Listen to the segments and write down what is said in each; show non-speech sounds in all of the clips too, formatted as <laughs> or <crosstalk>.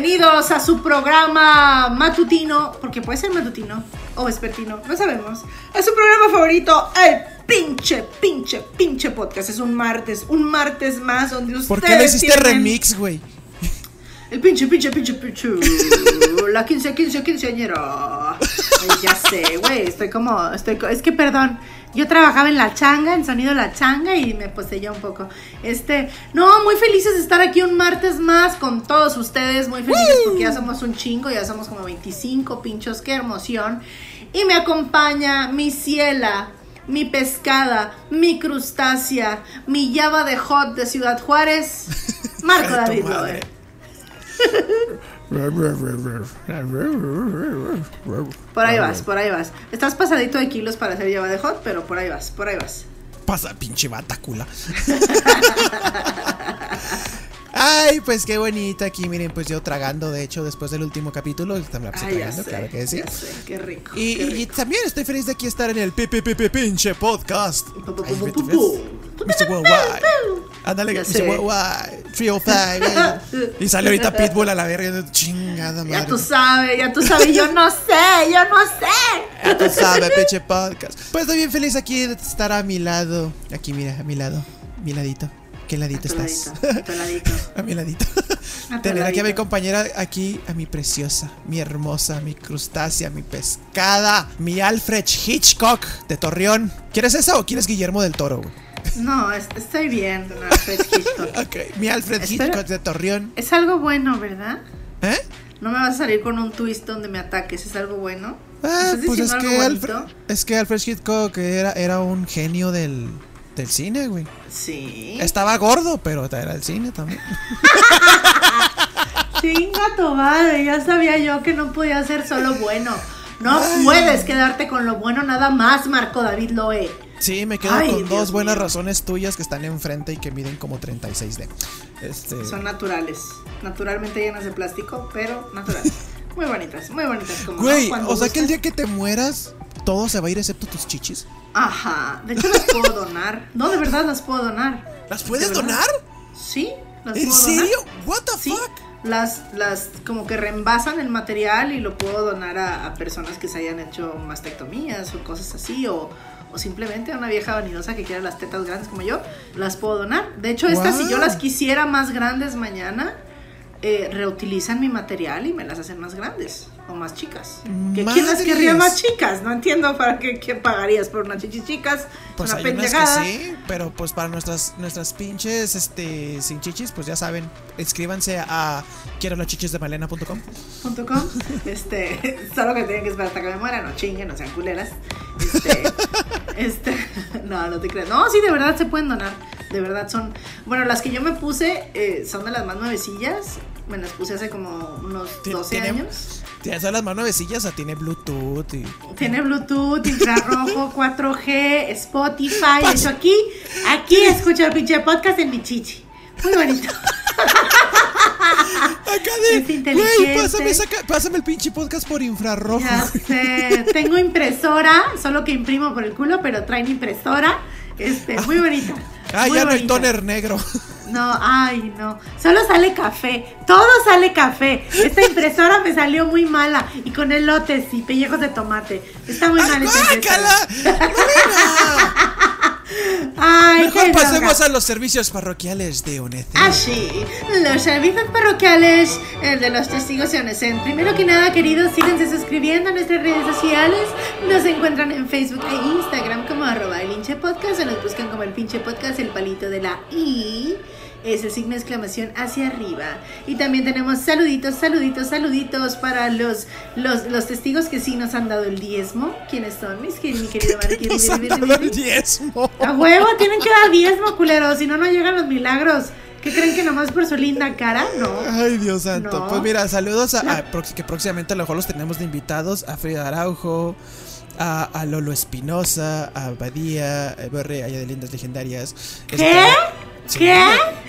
Bienvenidos a su programa matutino, porque puede ser matutino o vespertino, no sabemos. Es su programa favorito, el pinche, pinche, pinche podcast. Es un martes, un martes más donde ustedes ¿Por qué no hiciste tienen remix, güey? El pinche, pinche, pinche, pinche. <laughs> La 15, 15, quinceañera. Ay, ya sé, güey. Estoy como. Estoy, es que, perdón. Yo trabajaba en la changa, en sonido la changa, y me poseyó un poco. Este. No, muy felices de estar aquí un martes más con todos ustedes. Muy felices porque ya somos un chingo, ya somos como 25 pinchos. Qué emoción. Y me acompaña mi ciela. Mi pescada, mi crustácea, mi llava de hot de Ciudad Juárez, <laughs> Marco David. <laughs> Por ahí vas, por ahí vas. Estás pasadito de kilos para hacer lleva de hot, pero por ahí vas, por ahí vas. Pasa, pinche batacula. <laughs> Ay, pues qué bonita aquí, miren, pues yo tragando, de hecho, después del último capítulo, también Ay, tragando, sé, claro que sí. sé, qué rico. Y, qué y rico. también estoy feliz de aquí estar en el PPP pinche podcast. Pu, pu, Ay, pu, ¿me pu, ves? pu. Mr. Worldwide. Ándale, Mr. Worldwide. 305. eh. <laughs> Y sale ahorita Pitbull a la verga. Chingada Ya madre. tú sabes, ya tú sabes, yo no sé, yo no sé. Ya tú sabes, pinche podcast. Pues estoy bien feliz aquí de estar a mi lado. Aquí, mira, a mi lado. Mi ladito. ¿Qué ladito estás? Toladito, toladito. <laughs> a mi ladito. A tu Tener aquí a mi ladito. compañera, aquí, a mi preciosa, mi hermosa, mi crustácea, mi pescada, mi Alfred Hitchcock de Torreón. ¿Quieres esa o quieres Guillermo del Toro? güey? No, es- estoy bien, don Alfred Hitchcock. <laughs> Ok, mi Alfred. Hitchcock de Torreón. Es algo bueno, ¿verdad? ¿Eh? No me vas a salir con un twist donde me ataques, es algo bueno. Ah, ¿Estás pues es que, Alfred, es que Alfred Hitchcock era, era un genio del, del cine, güey. Sí. Estaba gordo, pero era el cine también. <laughs> Chinga tu madre, ya sabía yo que no podía ser solo bueno. No puedes quedarte con lo bueno nada más, Marco David Loe. Sí, me quedo Ay, con Dios dos buenas mío. razones tuyas que están enfrente y que miden como 36D. Este, Son naturales, naturalmente llenas de plástico, pero naturales. <laughs> Muy bonitas, muy bonitas como güey, o sea que el día que te mueras, todo se va a ir excepto tus chichis. Ajá, de hecho las puedo donar. No, de verdad las puedo donar. ¿Las puedes donar? Sí, las ¿En puedo donar. serio? ¿What the Sí, fuck? las, las como que reembasan el material y lo puedo donar a, a personas que se hayan hecho mastectomías o cosas así, o, o simplemente a una vieja vanidosa que quiera las tetas grandes como yo, las puedo donar. De hecho, estas, si yo las quisiera más grandes mañana, eh, reutilizan mi material y me las hacen más grandes o más chicas. ¿Que ¿Quién las querría más chicas? No entiendo para qué, qué pagarías por unas chichis chicas. Pues una hay unas pendejada. que sí, pero pues para nuestras nuestras pinches este sin chichis, pues ya saben, inscríbanse a quiero las chichis de malena.com. com. <laughs> Este, <laughs> solo que tienen que esperar hasta que me muera, no chinguen, no sean culeras. Este, <laughs> este, <laughs> no, no te creas. No, sí, de verdad se pueden donar. De verdad son. Bueno, las que yo me puse eh, son de las más nuevecillas. Me las puse hace como unos Ti- 12 tiene- años. Son las más nuevecillas, o tiene Bluetooth y Tiene Bluetooth, infrarrojo, <laughs> 4G, Spotify. De hecho, aquí, aquí escucho el pinche podcast en mi chichi. Muy bonito. <laughs> Acá de, Es inteligente. güey, pásame, esa ca- pásame el pinche podcast por infrarrojo. Ya sé, tengo impresora, solo que imprimo por el culo, pero traen impresora. Este, muy bonita. Ah, muy ya no hay toner negro. No, ay, no. Solo sale café. Todo sale café. Esta impresora me salió muy mala. Y con elotes y pellejos de tomate. Está muy ¡Ay, mal esta impresora. Ay, Mejor pasemos droga. a los servicios parroquiales de UNED. Ah, sí, los servicios parroquiales eh, de los testigos de Onesen. Primero que nada, queridos, síganse suscribiendo a nuestras redes sociales. Nos encuentran en Facebook e Instagram como arroba el hinche podcast o nos buscan como el pinche podcast, el palito de la I. Es el signo de exclamación hacia arriba. Y también tenemos saluditos, saluditos, saluditos para los, los, los testigos que sí nos han dado el diezmo. ¿Quiénes son? Mis, queridos- mi querido Marquín. Nos han dado el diezmo. A huevo, tienen que dar diezmo, culeros, si no, no llegan los milagros. ¿Qué creen que nomás por su linda cara? No. Ay, Dios santo. No. Pues mira, saludos a, a- que próximamente a lo mejor los tenemos de invitados a Frida Araujo, a, a Lolo Espinosa, a Badía, a Berre, allá de Lindas Legendarias. ¿Qué? Sí, ¿Qué?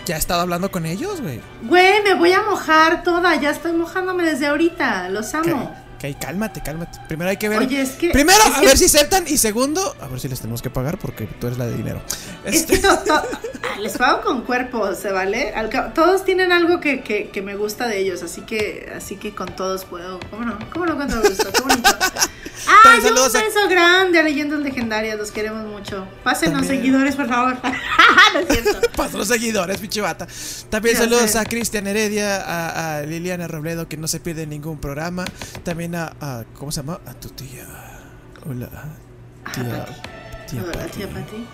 Ya he estado hablando con ellos, güey. Güey, me voy a mojar toda, ya estoy mojándome desde ahorita, los amo. Ok, cálmate, cálmate. Primero hay que ver. Oye, es que- Primero, es a que- ver si aceptan. Y segundo, a ver si les tenemos que pagar porque tú eres la de dinero. Es Este, que to- to- ah, les pago con cuerpo, ¿se vale? Al cabo- todos tienen algo que, que, que me gusta de ellos, así que así que con todos puedo. ¿Cómo no? ¿Cómo todo gusto? Qué bonito. <laughs> ¡Ay, También un saludos a- beso grande a Leyendas Legendarias! Los queremos mucho. Pásenos También. seguidores, por favor. <laughs> es <laughs> los seguidores, pinche bata. También Ya saludos sé. a Cristian Heredia, a, a Liliana Robledo, que no se pierde ningún programa. También a, a- ¿cómo se llama? A tu tía. Hola. Tía. Tía Hola, Pati. tía Pati.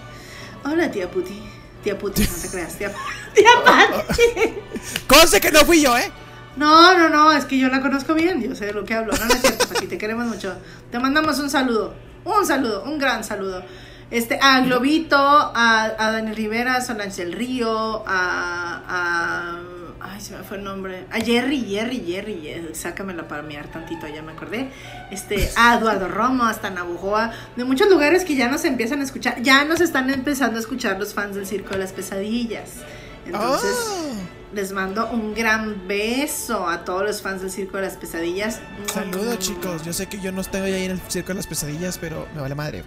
Hola, tía Puti. Tía Puti, no te creas, tía, <laughs> tía Pati. Conste que no fui yo, ¿eh? No, no, no, es que yo la conozco bien, yo sé de lo que hablo. No, no es cierto, Pati, te queremos mucho. Te mandamos un saludo, un saludo, un gran saludo. Este, a Globito, a, a Daniel Rivera, a Solange del Río, a, a. Ay, se me fue el nombre. A Jerry, Jerry, Jerry, Jerry, sácamela para mirar tantito, ya me acordé. Este, a Eduardo Romo, hasta Nabujoa, de muchos lugares que ya nos empiezan a escuchar, ya nos están empezando a escuchar los fans del Circo de las Pesadillas. Entonces. Oh. Les mando un gran beso a todos los fans del Circo de las Pesadillas. Saludos, chicos. Yo sé que yo no estoy ahí en el circo de las pesadillas, pero me vale madre.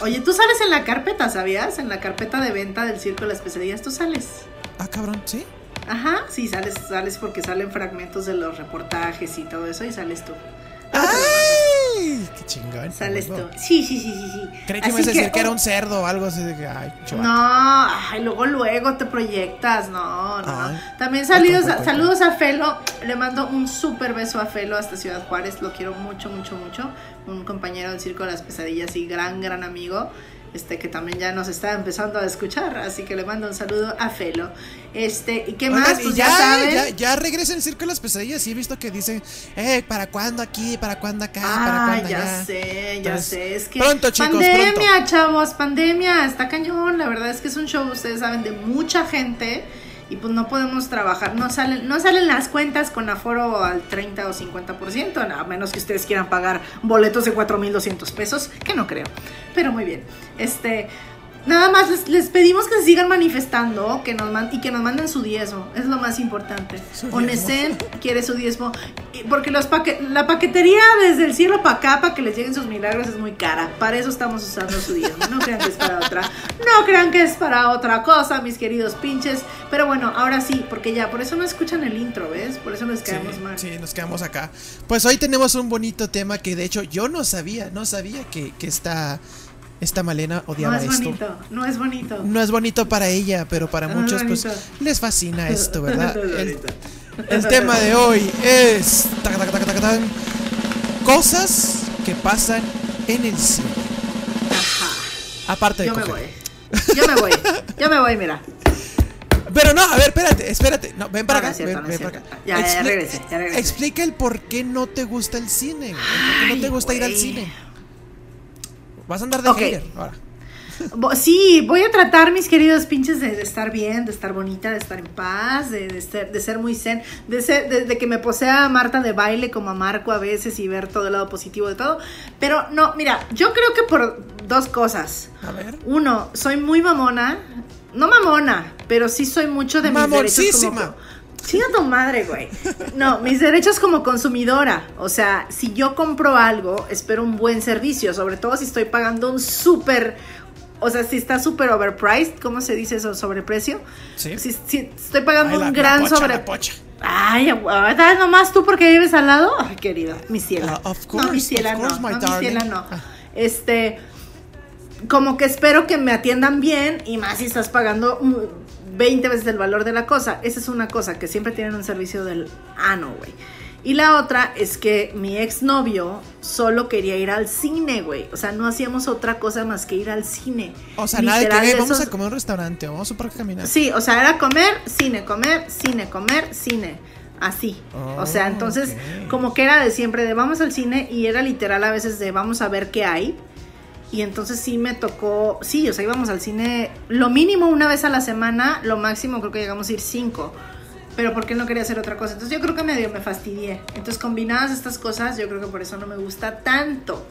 Oye, tú sales en la carpeta, ¿sabías? En la carpeta de venta del Circo de las Pesadillas, tú sales. Ah, cabrón, ¿sí? Ajá, sí, sales, sales porque salen fragmentos de los reportajes y todo eso y sales tú. ¡Ay! ¡Qué chingón! Sales tú. Sí, sí, sí, sí, sí. Creí que me ibas a decir que era un cerdo o algo así de que, ay, chaval. No, ay, luego, luego te proyectas, no, no, Ay. También saludos, ay, ay, saludos a Felo, le mando un súper beso a Felo hasta Ciudad Juárez, lo quiero mucho, mucho, mucho. Un compañero del Circo de las Pesadillas y gran, gran amigo, este que también ya nos está empezando a escuchar, así que le mando un saludo a Felo. Este, ¿y qué Oigan, más? y Pues ya, ya, saben. ya, ya regresa el circo de las pesadillas. Y he visto que dicen, eh, ¿para cuándo aquí? ¿Para cuándo acá? ¿Para Ah, cuándo ya allá? sé, ya Entonces, sé. Es que pronto, chicos, pandemia, pronto. chavos, pandemia, está cañón. La verdad es que es un show, ustedes saben, de mucha gente y pues no podemos trabajar. No salen, no salen las cuentas con aforo al 30 o 50%, a menos que ustedes quieran pagar boletos de 4.200 pesos, que no creo. Pero muy bien. Este, Nada más les, les pedimos que se sigan manifestando que nos man- y que nos manden su diezmo. Es lo más importante. Onesen quiere su diezmo. Porque los paque- la paquetería desde el cielo para acá, para que les lleguen sus milagros, es muy cara. Para eso estamos usando su diezmo. No crean que es para otra. No crean que es para otra cosa, mis queridos pinches. Pero bueno, ahora sí, porque ya, por eso no escuchan el intro, ¿ves? Por eso Sí, quedamos mal. sí, nos quedamos acá. Pues hoy tenemos un bonito tema que de hecho yo no sabía, no sabía que, que esta, esta Malena No odiaba es esto. bonito, no es bonito. No es bonito para ella, pero para No muchos pues les fascina <laughs> esto, ¿verdad? No El, tema de hoy es taca, taca, taca, taca, tan, cosas que pasan en el cine. Ajá. Aparte de Yo me voy. Yo me voy. Yo me voy, mira. Pero no, a ver, espérate, espérate. No, ven para No, no acá. cierto, ven, no para acá. Ya, ya, regresé, ya regresé. Explica el por qué no te gusta el cine. ¿Por qué no te Ay, gusta ir al cine? Vas a andar de Ok. hater ahora. Sí, voy a tratar, mis queridos pinches, de, de estar bien, de estar bonita, de estar en paz, de, de ser, de ser muy zen, de, ser, de, que me posea Marta de baile como a Marco a veces y ver todo el lado positivo de todo. Pero no, mira, yo creo que por dos cosas. A ver. Uno, soy muy mamona. No mamona, pero sí soy mucho de mis derechos como... Chinga tu madre, güey. No, mis derechos como consumidora. O sea, si yo compro algo, espero un buen servicio. Sobre todo si estoy pagando un súper... O sea, si está súper overpriced, ¿cómo se dice eso? ¿Sobreprecio? Sí. Si, si estoy pagando Ay, la- un la gran pocha, sobre... la pocha. Ay, aguanta, nomás tú porque vives al lado. Ay, querido, mi ciela. Ah, of no, mi course, ciela of no. course, no, mi ciela no. Ah. Este. como que espero que me atiendan bien y más si estás pagando mm, 20 veces el valor de la cosa. Esa es una cosa, que siempre tienen un servicio del ano, güey. Y la otra es que mi exnovio solo quería ir al cine, güey. O sea, no hacíamos otra cosa más que ir al cine. O sea, nada de que Literal, "Hey, vamos a comer a un restaurante, o vamos a un parque a caminar. Sí, o sea, era comer, cine, comer, cine, comer, cine. Así. o sea, Oh, entonces, como que era de siempre de vamos al cine y era literal a veces de vamos a ver qué hay. Y entonces sí me tocó, sí, o sea, íbamos al cine lo mínimo una vez a la semana, lo máximo creo que llegamos a ir cinco. Pero porque no quería hacer otra cosa. Entonces yo creo que medio me fastidié. Entonces combinadas estas cosas, yo creo que por eso no me gusta tanto.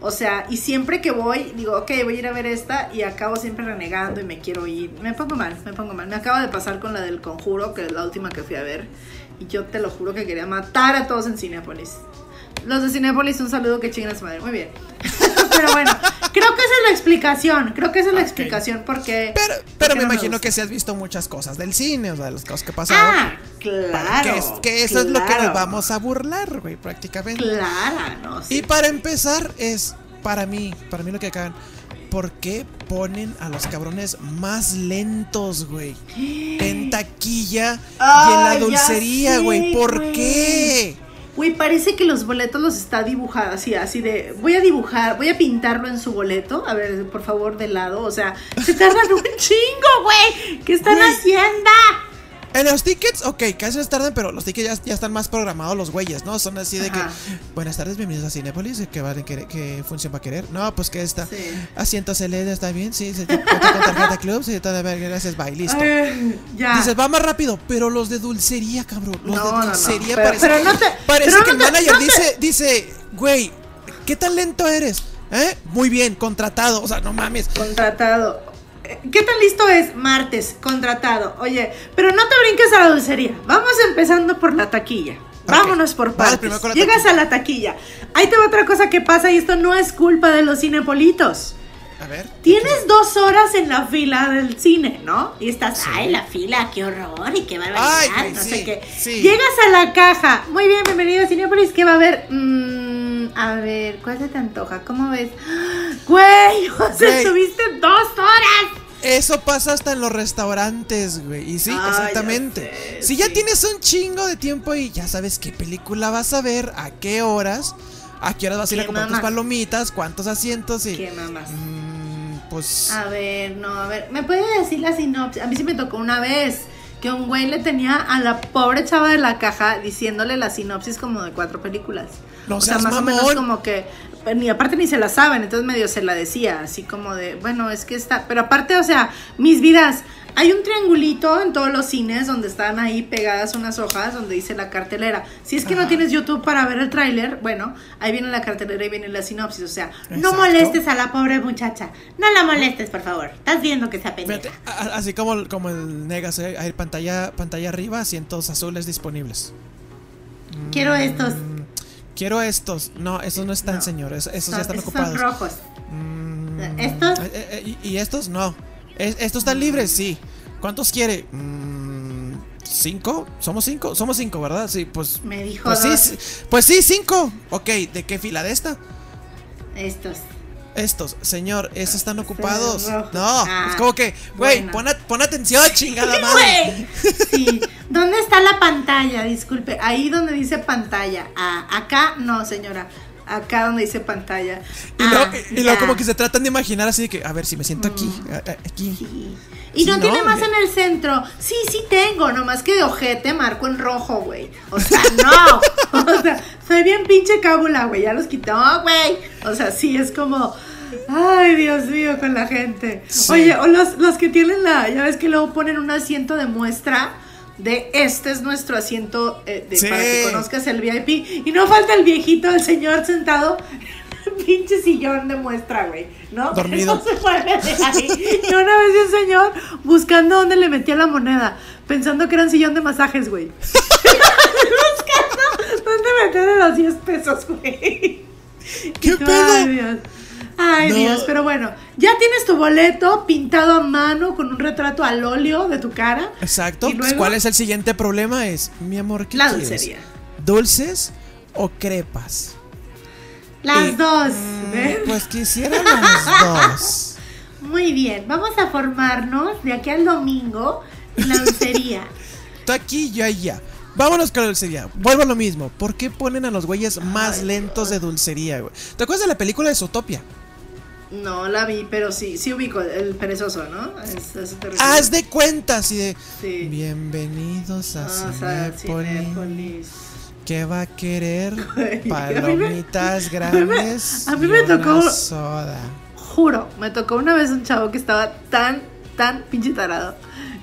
O sea, y siempre que voy, digo, ok, voy a ir a ver esta y acabo siempre renegando y me quiero ir. Me pongo mal, me pongo mal. Me acaba de pasar con la del conjuro, que es la última que fui a ver. Y yo te lo juro que quería matar a todos en Cinépolis. Los de Cinépolis, un saludo que su madre. Muy bien. <laughs> Pero bueno, creo que esa es la explicación. Creo que esa es la explicación porque. Pero, pero me no imagino que si has visto muchas cosas del cine, o sea, de las cosas que pasado. Ah, claro. que, es- que eso es lo que nos vamos a burlar, güey, prácticamente. Claro, no sí. Y para empezar, es para mí, para mí lo que acaban. ¿Por qué ponen a los cabrones más lentos, güey? <gasps> En taquilla y en la dulcería, sé, güey. ¿Por güey. qué? Güey, parece que los boletos los está dibujado así, así de, voy a dibujar, voy a pintarlo en su boleto, a ver, por favor, de lado, o sea, se tardan un <laughs> chingo, güey, ¿qué están Güey. haciendo? En los tickets, ok, casi les tardan, pero los tickets ya, ya están más programados los güeyes, ¿no? Son así de Ajá. que, buenas tardes, bienvenidos a Cinepolis, ¿qué, van a querer- qué función va a querer? No, pues que esta. Sí. Asientos LED, ¿está bien? Sí, se cuenta con tarjeta club, sí, todo bien, gracias, bye, listo. Ay, ya. Dices, va más rápido, pero los de dulcería, cabrón. Los No, de no, no, dulcería pero- parece, pero no te- parece pero que no el manager no dice, dice, güey, ¿qué tan lento eres? ¿Eh? Muy bien, contratado. O sea, no mames. Contratado. ¿Qué tan listo es? Martes, contratado. Oye, pero no te brinques a la dulcería. Vamos empezando por la taquilla. Vámonos por partes. Llegas taquilla. a la taquilla. Ahí te va otra cosa que pasa y esto no es culpa de los cinepolitos. A ver. Tienes dos horas en la fila del cine, ¿no? Y estás, ay, la fila, qué horror y qué barbaridad, Ay, no sí, sé qué. sí. Llegas a la caja. Muy bien, bienvenido a Cinepolis. ¿Qué va a haber? Mm, a ver, ¿cuál se te antoja? ¿Cómo ves? <gasps> Güey, <laughs> o sea, estuviste dos horas. Eso pasa hasta en los restaurantes, güey. Y sí, Ah, exactamente. ya sé, si ya tienes un chingo de tiempo y ya sabes qué película vas a ver, a qué horas, a qué horas vas a ir a ¿Qué comprar tus palomitas, cuántos asientos y. ¿Qué mamás? Mm, pues. A ver, no, a ver, ¿me puede decir la sinopsis? A mí sí me tocó una vez que un güey le tenía a la pobre chava de la caja diciéndole la sinopsis como de cuatro películas. No o sea, más o menos como que ni aparte ni se la saben, entonces medio se la decía, así como de, bueno, es que está, pero aparte, o sea, mis vidas, hay un triangulito en todos los cines donde están ahí pegadas unas hojas donde dice la cartelera. Si es que no tienes YouTube para ver el tráiler, bueno, ahí viene la cartelera y viene la sinopsis, o sea, no molestes a la pobre muchacha, no la molestes, por favor. Estás viendo que está pendeja. Así como, como el Negas, eh, hay pantalla, pantalla arriba, asientos azules disponibles. Quiero estos. Mm, Quiero estos. No, esos no están, No. señor. es- Esos ya están esos ocupados. Son rojos. Mm, ¿Estos? eh, eh, y, y estos no. Es- ¿Estos están libres? Sí. ¿Cuántos quiere? Mm, ¿Cinco? ¿Somos cinco? Somos cinco, ¿verdad? Sí, pues. Me dijo Pues sí, dos. sí, pues sí, cinco. Ok, ¿de qué fila? ¿De esta? Estos. Estos, señor, esos están ocupados. rojos. No, Ah, es como que, güey, bueno. pon, pon atención, <laughs> chingada madre. Sí. ¿Dónde está la pantalla? Disculpe. Ahí donde dice pantalla. Ah, acá no, señora. Acá donde dice pantalla. Y Ah, luego, y luego ya. como que se tratan de imaginar así de que, a ver si me siento aquí, a- aquí. Sí. Y Sí, no, no, tiene más güey. en el centro. Sí, sí tengo, nomás que de ojete marco en rojo, güey. O sea, no. <laughs> o sea, soy bien pinche cábula, güey. Ya los quitó, güey. O sea, sí, es como. Ay, Dios mío, con la gente. Sí. Oye, o los, los que tienen la. Ya ves que luego ponen un asiento de muestra. De este es nuestro asiento eh, de- Sí. para que conozcas el VIP. Y no falta el viejito, el señor sentado <laughs> pinche sillón de muestra, güey. ¿No? <laughs> Dormido. No se mueve de ahí. Y una vez un señor buscando dónde le metía la moneda, pensando que era un sillón de masajes, güey. <laughs> buscando dónde meterle los 10 pesos, güey. ¿Qué pedo? Dios. Ay, No. Dios, pero bueno, ya tienes tu boleto pintado a mano con un retrato al óleo de tu cara. Exacto. Pues, luego- ¿Cuál es el siguiente problema? Es, mi amor, ¿qué La quieres? dulcería. ¿Dulces o crepas? Las Y- dos. ¿Ves? pues quisiera <laughs> los dos. Muy bien, vamos a formarnos de aquí al domingo en la dulcería. <laughs> Tú aquí, yo allá. Vámonos con la dulcería. Vuelvo a lo mismo. ¿Por qué ponen a los güeyes más lentos de dulcería, güey? ¿Te acuerdas de la película de Zootopia? No la vi, pero sí, sí ubico el perezoso, ¿no? Es- a. Haz de cuenta, así de. Sí. Bienvenidos a Ah, o sea, Cinépolis. Cinépolis. ¿Qué va a querer? <laughs> Güey, a mí me- Palomitas <laughs> grandes. a mí me una tocó- soda. Juro, me tocó una vez un chavo que estaba tan, tan pinche tarado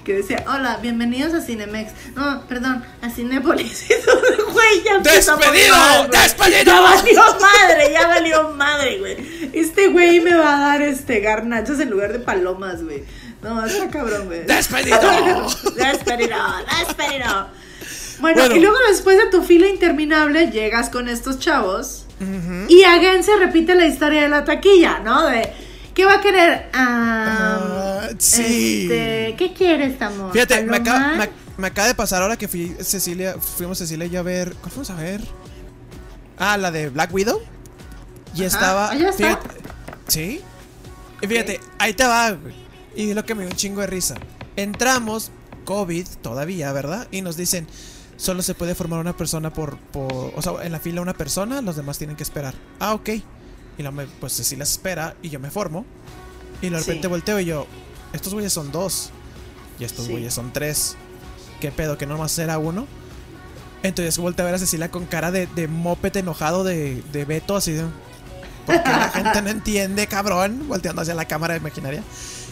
que decía, hola, bienvenidos a Cinemex. No, perdón, a Cinépolis. <laughs> Güey, ya ¡Despedido! mal, güey. ¡Despedido! Ya valió madre, ya valió madre, güey. Este güey me va a dar este garnachos en lugar de palomas, güey. No, está cabrón, güey. ¡Despedido! <laughs> despedido, despedido. Bueno, Bueno. y luego después de tu fila interminable llegas con estos chavos y again se repite la historia de la taquilla, ¿no? De ¿qué va a querer? Ah, Ah, sí. este, ¿Qué quieres, amor? Fíjate, me acaba, me, me acaba de pasar ahora que fui Cecilia, fuimos Cecilia y yo a ver. ¿Cuál fuimos a ver? Ah, la de Black Widow. Y estaba. ¿Ah, ya está? fíjate- sí. Y fíjate, ahí te va, güey. Y es lo que me dio un chingo de risa. Entramos, COVID todavía, ¿verdad? Y nos dicen, solo se puede formar una persona por, por. O sea, en la fila una persona, los demás tienen que esperar. Ah, ok. Y luego me, pues Cecilia se espera y yo me formo. Y de Sí. repente volteo y yo, estos güeyes son dos. Y estos Sí. güeyes son tres. ¿Qué pedo? ¿Que no más era uno? Entonces volteé a ver a Cecilia con cara de, de moped enojado de, de Beto, así de. Porque la gente no entiende, cabrón. Volteando hacia la cámara imaginaria.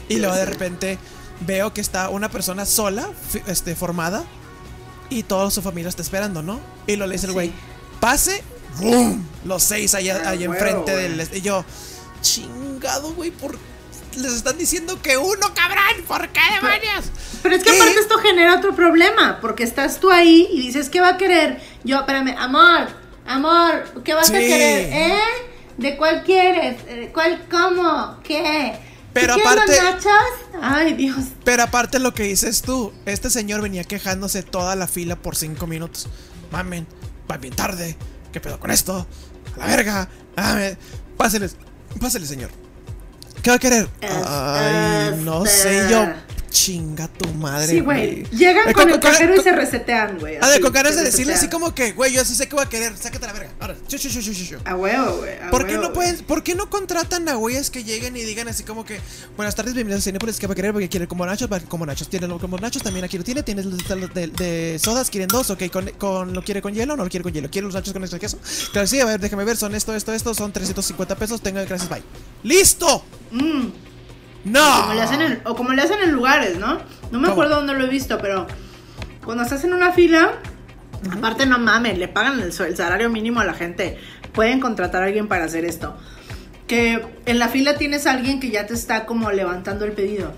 Y luego de repente veo que está una persona sola, este, formada. Y toda su familia está esperando, ¿no? Y lo le dice el Sí. güey, pase, Los seis allá, Ah, allá huevo, enfrente del. Y yo, chingado, güey, por. Les están diciendo que uno, cabrón, ¿por qué demonios? Pero es que ¿Qué? aparte esto genera otro problema, porque estás tú ahí y dices, ¿qué va a querer? Yo, espérame, amor, amor, ¿qué vas Sí. a querer? ¿Eh? ¿De cuál quieres? ¿De ¿Cuál, cómo? ¿Qué? Pero ¿Tú quieres aparte- los nachos? Ay, Dios. Pero aparte lo que dices tú, este señor venía quejándose toda la fila por cinco minutos. Mamen, va bien tarde. ¿Qué pedo con esto? A la verga. Ame. Páseles, pásele, señor. ¿Qué va a querer? Es- Ay, no este- sé yo. Chinga tu madre. Sí, güey. Eh, Llegan con, el cajero y se resetean, güey. Ah, de así, se de decirle así como que, güey, yo sí sé qué voy a querer. Sácate la verga. Ahora, chu, chu, chu, chu. A huevo, güey. ¿Por qué no pueden, por qué no contratan a güeyes que lleguen y digan así como que buenas tardes, bienvenidos a Cinepolis, ¿qué va a querer? Porque quiere como nachos, como nachos, tiene como nachos, también aquí lo tiene, tienes de, de- sodas, quieren dos, ok, con, con- lo quiere con hielo no lo quiere con hielo, quiere los nachos con extra queso. Claro, sí, a ver, déjame ver, son esto, esto, esto, son 350 pesos, tengo gracias, bye. ¡Listo! Mm. ¡No! Como le hacen en- o como le hacen en lugares, ¿no? No me ¿Cómo? acuerdo dónde lo he visto, pero cuando estás en una fila, aparte no mames, le pagan el, salario mínimo a la gente. Pueden contratar a alguien para hacer esto. Que en la fila tienes a alguien que ya te está como levantando el pedido.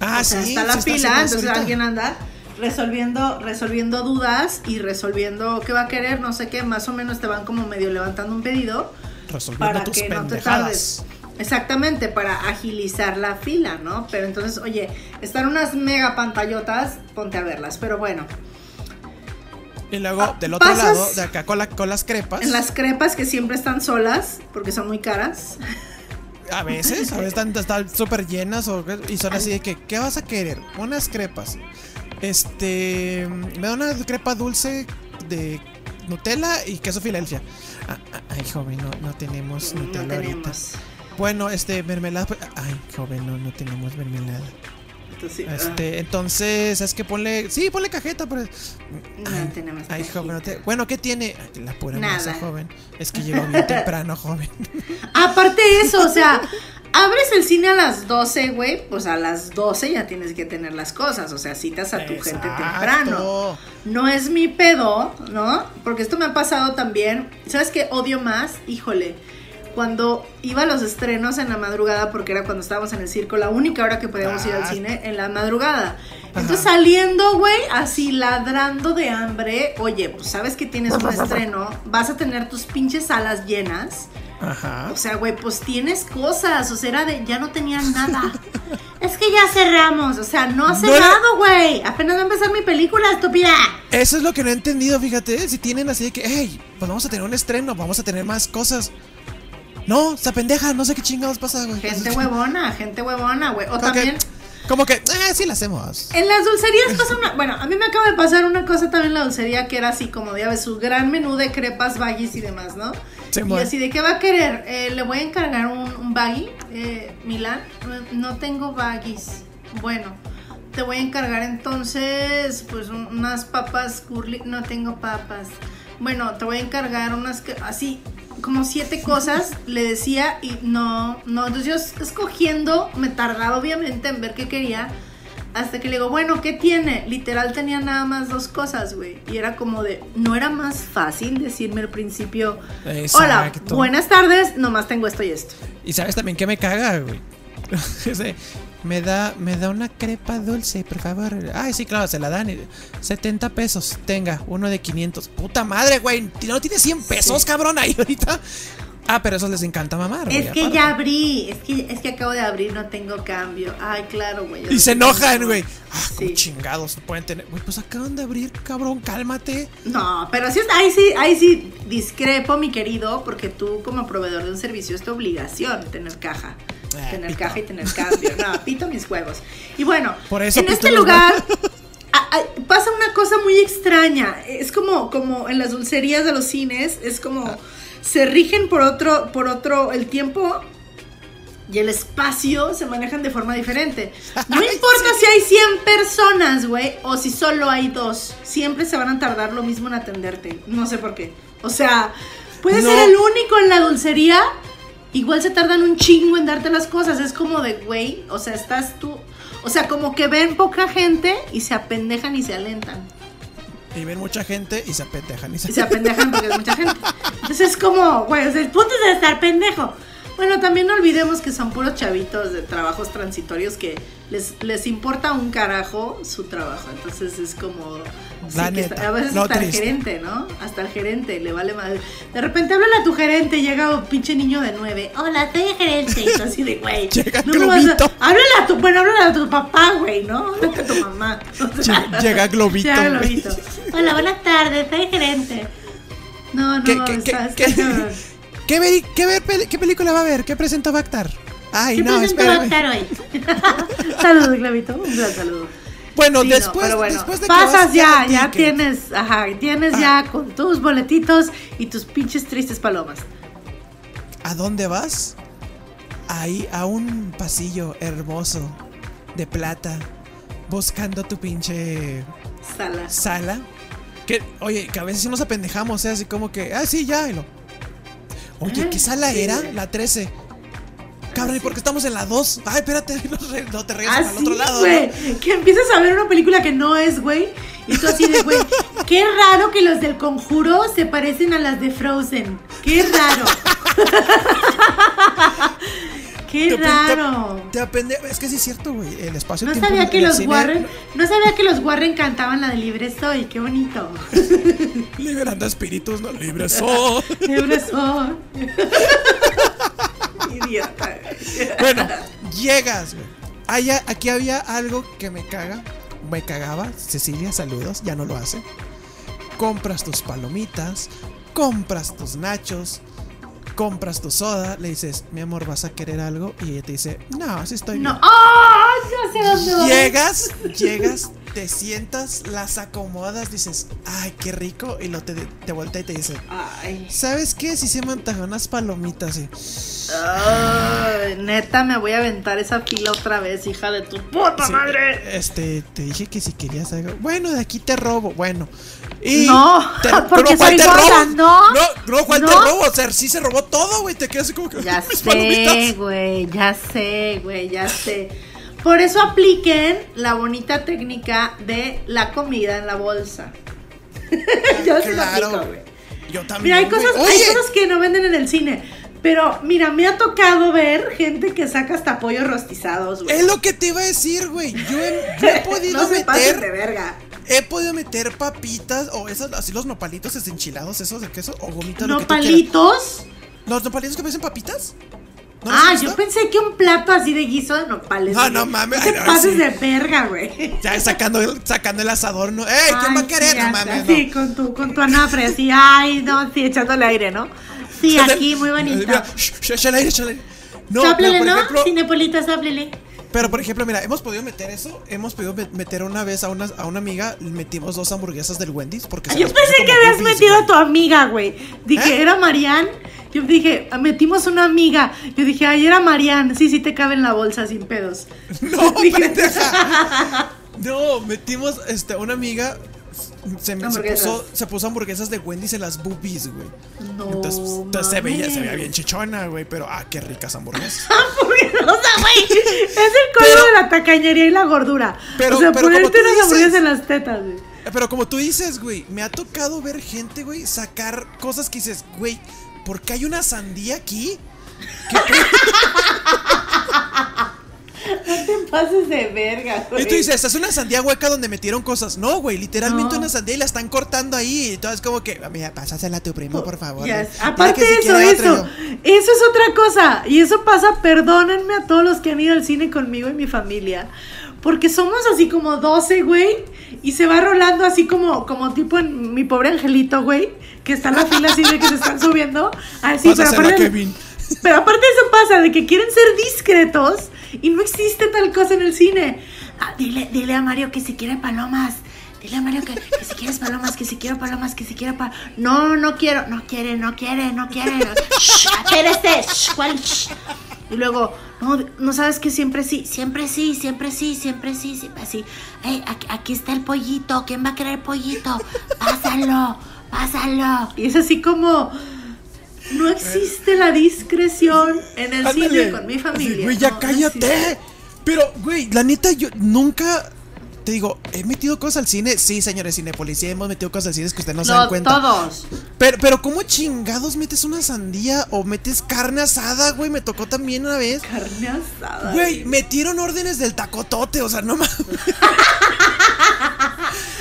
Ah, o sea, sí, está la está eso entonces ahorita. alguien anda resolviendo, resolviendo dudas y resolviendo qué va a querer, no sé qué, más o menos te van como medio levantando un pedido Resolviendo para tus que no te tardes. Exactamente, para agilizar la fila, ¿no? Pero entonces, oye, están unas mega pantallotas, ponte a verlas. Pero bueno, Y luego, Ah, del otro lado, de acá con, la- con las crepas. en las crepas que siempre están solas, porque son muy caras. A veces, a veces están súper llenas o, y son así de que, ¿qué vas a querer? Unas crepas. Este, me da una crepa dulce de Nutella y queso Filadelfia. Ah, ah, ay, joven, no, no tenemos No Nutella ahorita. Bueno, este, mermelada. pues, Ay, joven, no, no tenemos mermelada. Entonces, ah, Este, entonces, es que ponle. Sí, ponle cajeta, pero. No Ay, tenemos Ay, cajita. joven, no te- bueno, ¿qué tiene? Ay, La pura masa, Nada. joven. Es que llegó bien temprano, joven. <laughs> Aparte de eso, o sea, abres el cine a las 12, güey, pues a las 12 ya tienes que tener las cosas, o sea, citas a tu gente temprano. No es mi pedo, ¿no? Porque esto me ha pasado también. ¿Sabes qué odio más? Híjole. Cuando iba a los estrenos en la madrugada, porque era cuando estábamos en el circo, la única hora que podíamos ir al Ah. cine, en la madrugada. Entonces Ajá. saliendo, güey, así ladrando de hambre, oye, pues sabes que tienes un estreno, vas a tener tus pinches alas llenas. Ajá. O sea, güey, pues tienes cosas. O sea, era de. Ya no tenían nada. <laughs> es que ya cerramos. O sea, no ha No era- cerrado, güey. Apenas va a empezar mi película, estúpida. Eso es lo que no he entendido, fíjate. Si tienen así de que, hey, pues vamos a tener un estreno, vamos a tener más cosas. No, esa pendeja, no sé qué chingados pasa, güey. Gente huevona, gente huevona, güey. O Como también. que, como que, eh, sí la hacemos. En las dulcerías pasa una. Bueno, a mí me acaba de pasar una cosa también en la dulcería que era así como, ya ves, su gran menú de crepas, baggies y demás, ¿no? Sí, y bueno. así, ¿de qué va a querer? Eh, le voy a encargar un, un baggy, eh, Milán. No tengo baggies. Bueno, te voy a encargar entonces, pues, un- unas papas curly. No tengo papas. Bueno, te voy a encargar unas. que- Así, como siete cosas, le decía y no, no. Entonces yo es- escogiendo, me tardaba obviamente en ver qué quería. Hasta que le digo, bueno, ¿qué tiene? Literal tenía nada más dos cosas, güey. Y era como de, ¿no era más fácil decirme al principio, hola, Exacto. buenas tardes, nomás tengo esto y esto? Y sabes también que me caga, güey. <laughs> Me da, me da una crepa dulce, por favor. Ay, sí, claro, se la dan. y- 70 pesos. Tenga, uno de 500. Puta madre, güey. ¿No tiene 100 pesos, cabrón, ahí ahorita? Ah, pero eso les encanta mamar, güey. Es que aparte. ya abrí, es que, es que acabo de abrir, no tengo cambio. Ay, claro, güey. Y no se enojan, güey. Ah, como Sí. chingados pueden tener. Güey, pues acaban de abrir, cabrón, cálmate. No, pero sí, ahí sí, ahí sí discrepo, mi querido, porque tú como proveedor de un servicio es tu obligación tener caja. Ah, tener pito. caja y tener cambio. No, pito mis juegos. Y bueno, Por eso en este lugar a- a- pasa una cosa muy extraña. Es como, como en las dulcerías de los cines, es como se rigen por otro, por otro, el tiempo y el espacio se manejan de forma diferente. No <laughs> importa si hay 100 personas, güey, o si solo hay dos. Siempre se van a tardar lo mismo en atenderte. No sé por qué. O sea, puedes No. ser el único en la dulcería. Igual se tardan un chingo en darte las cosas. Es como de, güey, o sea, estás tú. O sea, como que ven poca gente y se apendejan y se alentan. Y ven mucha gente y se apendejan. Y se... Y se apendejan porque es mucha gente. Entonces es como, güey, o sea, el punto es de estar pendejo. Bueno, también no olvidemos que son puros chavitos de trabajos transitorios que les, les importa un carajo su trabajo. Entonces es como. La que neta, está- a veces no hasta el triste. gerente, ¿no? Hasta el gerente le vale madre. De repente háblale a tu gerente, llega un pinche niño de nueve. Hola, soy el gerente. Y así de, güey. <laughs> Llega no vas a- Globito. Háblale a tu, bueno, háblale a tu papá, güey, ¿no? Háblale a tu mamá. <laughs> O sea, Lle- Llega Globito. Llega. Globito. Hola, buenas tardes, soy el gerente. No, no, ¿Qué, qué, está- qué- qué ver- qué ver qué película va a ver? ¿Qué presenta Bactar? Ay, ¿Qué no, presento va a espérame. estar hoy? <laughs> Saludos, Globito. Un gran saludo. Bueno, Sí, no, después, pero bueno, después de que pasas ya, ya ticket. tienes, ajá, tienes Ah. ya con tus boletitos y tus pinches tristes palomas. ¿A dónde vas? Ahí, a un pasillo hermoso de plata, buscando tu pinche Sala. sala. Que, oye, que a veces nos apendejamos, ¿eh? Así como que, ah, sí, ya. y lo- Oye, ¿qué sala Sí, era? La 13. Cabrón, ¿y por qué estamos en la 2? Ay, espérate, <laughs> no, te regresas al otro lado. Güey. Que empiezas a ver una película que no es, güey. Y tú así de, güey, qué raro que los del conjuro se parecen a las de Frozen. Qué raro. <laughs> qué Te raro. Te, te apende- Es que sí es cierto, güey. El espacio No sabía que los cine- Warren, no sabía que los Warren cantaban la de Libre Soy, qué bonito. <laughs> Liberando espíritus, no libres son. Libre Soy. Idiota. Bueno, llegas, güey. Allá- aquí había algo que me caga. Me cagaba. Cecilia, saludos. Ya no lo hace. Compras tus palomitas. Compras tus nachos. Compras tu soda. Le dices, mi amor, ¿vas a querer algo? Y ella te dice, no, así estoy No. bien. ¡Ah! Sé dónde vas. Llegas, llegas, te sientas, las acomodas, dices, ay, qué rico. Y lo te, te voltea y te dice, Ay. ¿sabes qué? Si se me unas palomitas. Y, Ay, neta, me voy a aventar esa fila otra vez, hija de tu puta Sí, madre. Este, te dije que si querías algo. Bueno, de aquí te robo. Bueno. Y No, <laughs> porque ¿cuál soy te gorda, robo? no. No, no, ¿cuál te No. robo? O sea, sí se robó todo, güey. Te quedas así como que. Ya sé, güey, ya sé, güey, ya sé. Por eso apliquen la bonita técnica de la comida en la bolsa. <laughs> Yo sí lo aplico, güey. Yo también. Mira, hay cosas, hay cosas que no venden en el cine. Pero mira, me ha tocado ver gente que saca hasta pollos rostizados, güey. Es lo que te iba a decir, güey. Yo he, yo he <laughs> podido no de meter. verga. He podido meter papitas o esos, así los nopalitos desenchilados, esos de queso o gomitas. lo que tú. ¿Nopalitos? ¿Los nopalitos que parecen papitas? ¿No Ah, yo pensé que un plato así de guiso de nopales. No, no mames, te no, pases sí. de verga, güey. Ya sacando el, sacando el asador, ¿no? ¡Ey! ¿Quién va a querer? sí, no mames, Así, no. con tu, con tu anafre, así, ay, no, sí, echándole aire, ¿no? Sí, aquí, muy bonito. Mira, sh- sh- échale aire, échale aire. No, Sáplele, ¿no? ejemplo, Cinepolita, sáplele. Pero por ejemplo, mira, hemos podido meter eso. Hemos podido me- meter una vez a una, a una amiga, metimos dos hamburguesas del Wendy's porque Yo pensé que habías metido a tu amiga, güey. Dije, ¿Eh? era Marianne. Yo dije, metimos una amiga. Yo dije, ay, era Marianne. Sí, sí te cabe en la bolsa sin pedos. <laughs> No, Dije. <laughs> No, metimos este, una amiga. Se, me- se Hamburguesas. puso, se puso hamburguesas de Wendy's en las boobies, güey. No, Entonces, entonces se, veía, se veía bien chichona, güey. Pero, ah, qué ricas hamburguesas. <laughs> Sea, güey, <laughs> es el colmo Pero- de la tacañería y la gordura. Pero- o sea, pero ponerte dices- hamburguesas en las tetas, güey. Pero como tú dices, güey, me ha tocado ver gente, güey, sacar cosas que dices, güey, ¿por qué hay una sandía aquí? <laughs> No te pases de verga, güey. Y tú dices, es una sandía hueca donde metieron cosas. No, güey, literalmente No. una sandía y la están cortando ahí. Y todo es como que, mira, pásasela a tu primo, por favor. Yes. Aparte de eso, eso, eso es otra cosa. Y eso pasa, perdónenme a todos los que han ido al cine conmigo y mi familia. Porque somos así como 12, güey. Y se va rolando así como, como tipo en mi pobre angelito, güey. Que está en la fila así de que se están subiendo. Así, pero aparte, Kevin. pero aparte eso pasa, de que quieren ser discretos y no existe tal cosa en el cine. Ah, dile, dile a Mario que si quiere palomas. Dile a Mario que, que si quieres palomas, que si quiero palomas, que si quiero palomas. No, no quiero, no quiere, no quiere, no quiere. <laughs> Shh, espérese, shh, ¿cuál? Shh. Y luego, no, no sabes que siempre sí, siempre sí, siempre sí, siempre sí, siempre sí. Ey, aquí, aquí está el pollito, ¿quién va a querer pollito? Pásalo, pásalo. Y es así como, no existe la discreción en el cine con mi Así, familia. Güey, ya No, cállate. Pero, güey, la neta, yo nunca. Te digo, he metido cosas al cine. Sí, señores Cinepolicía, hemos metido cosas al cine que ustedes no, se dan cuenta. todos. Pero, pero, ¿cómo chingados metes una sandía o metes carne asada, güey? Me tocó también una vez. Carne asada. Güey, metieron órdenes del tacotote, o sea, no mames. <laughs>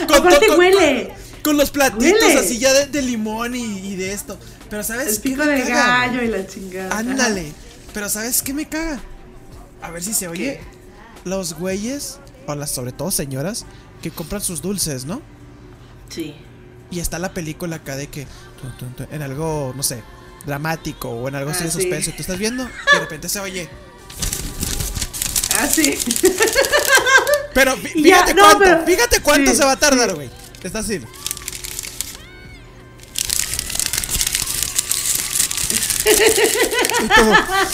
Aparte to- huele. Con, con los platitos Huele. así ya de, de limón y, y de esto. Pero ¿sabes El pico de caga? gallo y la chingada. Ándale. Pero ¿sabes qué me caga? A ver si se oye. Los güeyes, o las sobre todo señoras, que compran sus dulces, ¿no? Sí. Y está la película acá de que en algo, no sé, dramático o en algo así Ah, de sí. suspenso. y Tú estás viendo y de repente se oye. Ah, sí. Pero <laughs> Ya, fíjate no, cuánto, pero- fíjate cuánto sí, se va a tardar, güey. Está así. Y todo. ah,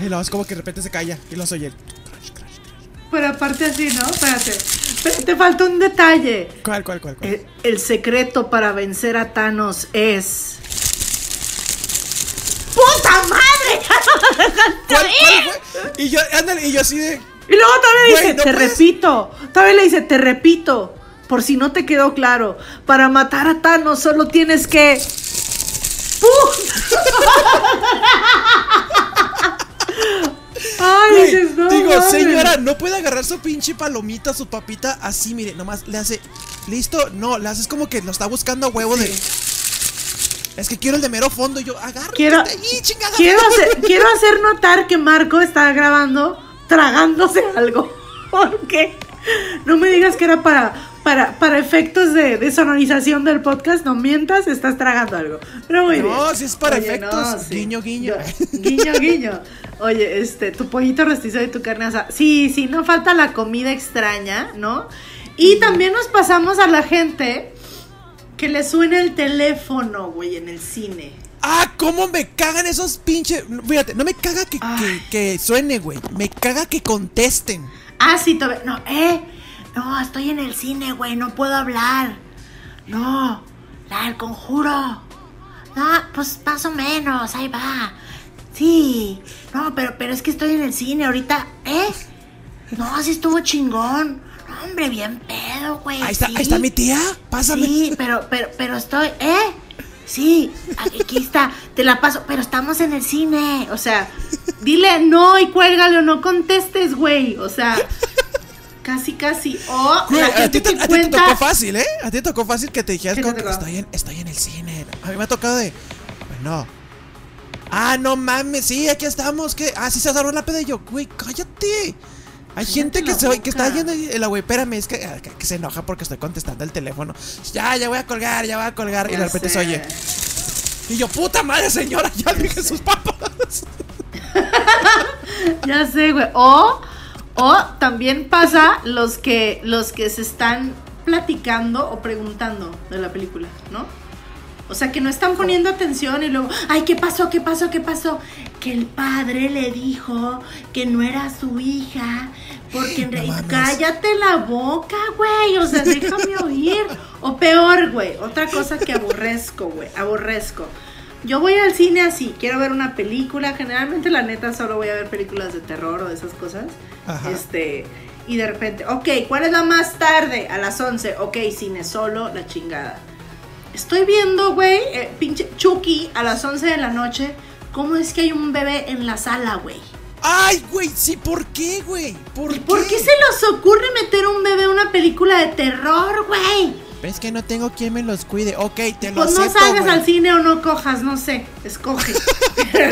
Y luego es como que de repente se calla y los oye. Pero aparte así, ¿no? Espérate. Pero te falta un detalle. ¿Cuál, cuál, cuál? cuál? El, el secreto para vencer a Thanos es. ¡Puta madre! <laughs> ¡Ya no me dejaste ¿Cuál, oír! cuál fue? Y yo, ándale, y yo así de. Y luego todavía Güey, dice, no te puedes- repito. Todavía le dice, te repito. Por si no te quedó claro. Para matar a Thanos solo tienes que. ¡Pum! <laughs> Ay, Güey, dices, no. digo, señora, no puede agarrar su pinche palomita, su papita así, mire, nomás le hace. ¿Listo? No, le haces como que lo está buscando a huevo de. Es que quiero el de mero fondo. Y yo, agarra. Quiero- ahí, chingada. Quiero hacer, <laughs> quiero hacer notar que Marco está grabando tragándose algo. <laughs> Porque no me digas que era para, para, para efectos de, de sonorización del podcast. No mientas, estás tragando algo. Pero muy bien. No, si es para Oye, efectos. Guiño, guiño. Yo- guiño, guiño. Oye, este, tu pollito rostizo y tu carne asada. Sí, sí, no falta la comida extraña, ¿no? Y también nos pasamos a la gente que le suena el teléfono, güey, en el cine. Ah, cómo me cagan esos pinches. Fíjate, no me caga que, que, que suene, güey. Me caga que contesten. Ah, sí, todavía. No, eh. No, estoy en el cine, güey. No puedo hablar. No. La del conjuro. No, pues más o menos. Ahí va. Sí. No, pero, pero es que estoy en el cine ahorita. ¿Eh? No, sí estuvo chingón. No, hombre, bien pedo, güey. Ahí está, sí. ahí está mi tía. Pásame. Sí, pero, pero, pero estoy, ¿eh? Sí, aquí está, te la paso, pero estamos en el cine, o sea, dile no y cuélgale o no contestes, güey, o sea, casi, casi, o Güey, la a ti, te, que a ti te cuenta, tocó fácil, ¿eh? A ti te tocó fácil que te dijeras ¿Qué te como que estoy en, estoy en el cine. A mí me ha tocado de. Bueno. Ah, no mames, sí, aquí estamos. ¿Qué? Ah, sí se agarró la peda y yo, güey, cállate. Hay gente que, se, que está yendo en la güey, espérame, es que, ah, que- que se enoja porque estoy contestando el teléfono. Ya, ya voy a colgar, ya voy a colgar. y de Ya repente se sé. oye. Y yo, puta madre, señora, ya dije sus papas. <laughs> Ya sé, güey. O, o también pasa los que, los que se están platicando o preguntando de la película, ¿no? O sea, que no están poniendo atención y luego, ay, ¿qué pasó? ¿Qué pasó? ¿Qué pasó? Que el padre le dijo que no era su hija. Porque en realidad, cállate la boca, güey. O sea, déjame <laughs> oír. O peor, güey. Otra cosa que aborrezco, güey. Aborrezco. Yo voy al cine así, quiero ver una película. Generalmente, la neta, solo voy a ver películas de terror o de esas cosas. Ajá. Este. Y de repente, ok, ¿cuál es la más tarde? A las 11. Ok, cine solo, la chingada. Estoy viendo, güey, eh, pinche Chucky a las 11 de la noche. ¿Cómo es que hay un bebé en la sala, güey? Ay, güey, sí, ¿por qué, güey? ¿Por qué? ¿Por qué se les ocurre meter un bebé en una película de terror, güey? Es que no tengo quien me los cuide. Ok, te lo Pues no acepto, salgas güey. al cine o no cojas, no sé, escoge. <laughs>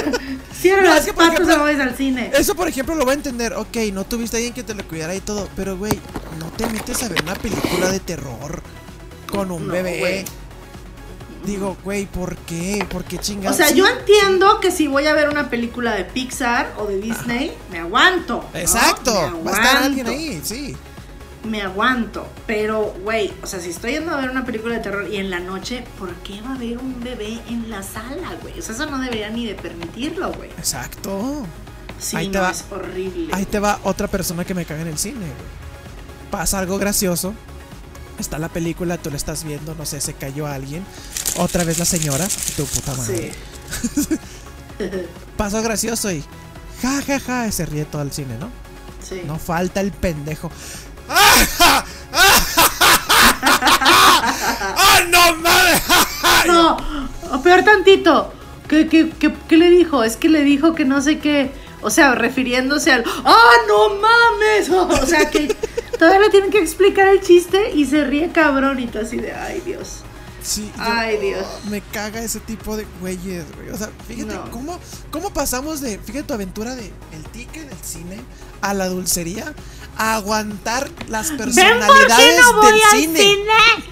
<laughs> Cierra No, es las que, patas ejemplo, o no vayas al cine. Eso, por ejemplo, lo voy a entender. Ok, no tuviste a alguien que te lo cuidara y todo. Pero, güey, no te metes a ver una película de terror con un No, bebé. güey. Digo, güey, ¿por qué? ¿Por qué O chingados? sea, Sí, yo entiendo que si voy a ver una película de Pixar o de Disney, me aguanto. ¿no? Exacto, Me va a estar alguien aguanto. ahí, sí. Me aguanto. Pero, güey, o sea, si estoy yendo a ver una película de terror y en la noche, ¿por qué va a haber un bebé en la sala, güey? O sea, eso no debería ni de permitirlo, güey. Exacto. Sí, Ahí te no, va. es horrible. Ahí te va otra persona que me caga en el cine, güey. Pasa algo gracioso. Está la película, tú la estás viendo, no sé, se cayó alguien. Otra vez la señora, tu puta madre. Sí. <laughs> Pasó gracioso y ja, ja, ja, se ríe todo el cine, ¿no? Sí. No falta el pendejo. ¡Ah! <laughs> ¡Ah, no mames! <laughs> No, peor tantito. ¿Qué, qué, qué, qué le dijo? Es que le dijo que no sé qué. O sea, refiriéndose al. ¡Ah, no mames! <laughs> O sea, que todavía le tienen que explicar el chiste y se ríe tú así de. ¡Ay, Dios! Sí, yo- Ay, Dios. Me caga ese tipo de güeyes, güey. O sea, fíjate No. cómo, cómo pasamos de, fíjate tu aventura de el ticket del cine a la dulcería a aguantar las ¿Ven por qué personalidades no voy del al cine. cine?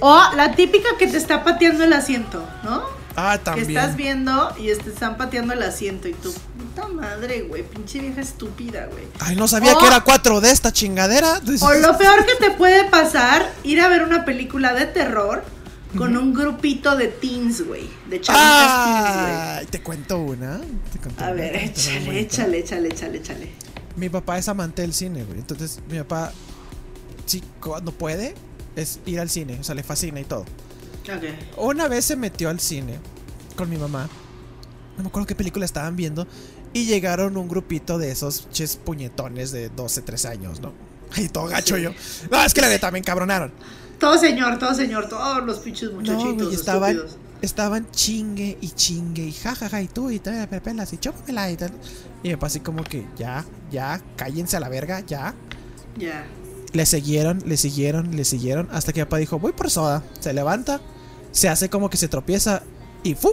O la típica que te está pateando el asiento, ¿no? Ah, Que también. estás viendo y te están pateando el asiento y tú, puta madre, güey, pinche vieja estúpida, güey. Ay, no sabía O- que era 4D esta chingadera. O lo peor que te puede pasar, ir a ver una película de terror con un grupito de teens, güey. De chavitas teens, güey. Ay, te cuento una. te cuento A una, ver, échale, échale, échale, échale, échale. Mi papá es amante del cine, güey. Entonces, mi papá, sí, cuando puede, es ir al cine. O sea, le fascina y todo. Ok. Una vez se metió al cine con mi mamá. No me acuerdo qué película estaban viendo. Y llegaron un grupito de esos ches puñetones de 12, 13 años, ¿no? <laughs> Ay, todo gacho Sí. yo. No, es que la neta me encabronaron. Todo señor, todo señor, todos los pinches No, muchachitos güey, estaban, estúpidos. estaban chingue y chingue y jajaja y tú y te pepelas y chúpamela y tal. Y me pasé como que ya, ya, cállense a la verga, ya. Ya. Le siguieron, le siguieron, le siguieron hasta que papá dijo, voy por soda. Se levanta, se hace como que se tropieza y ¡fu!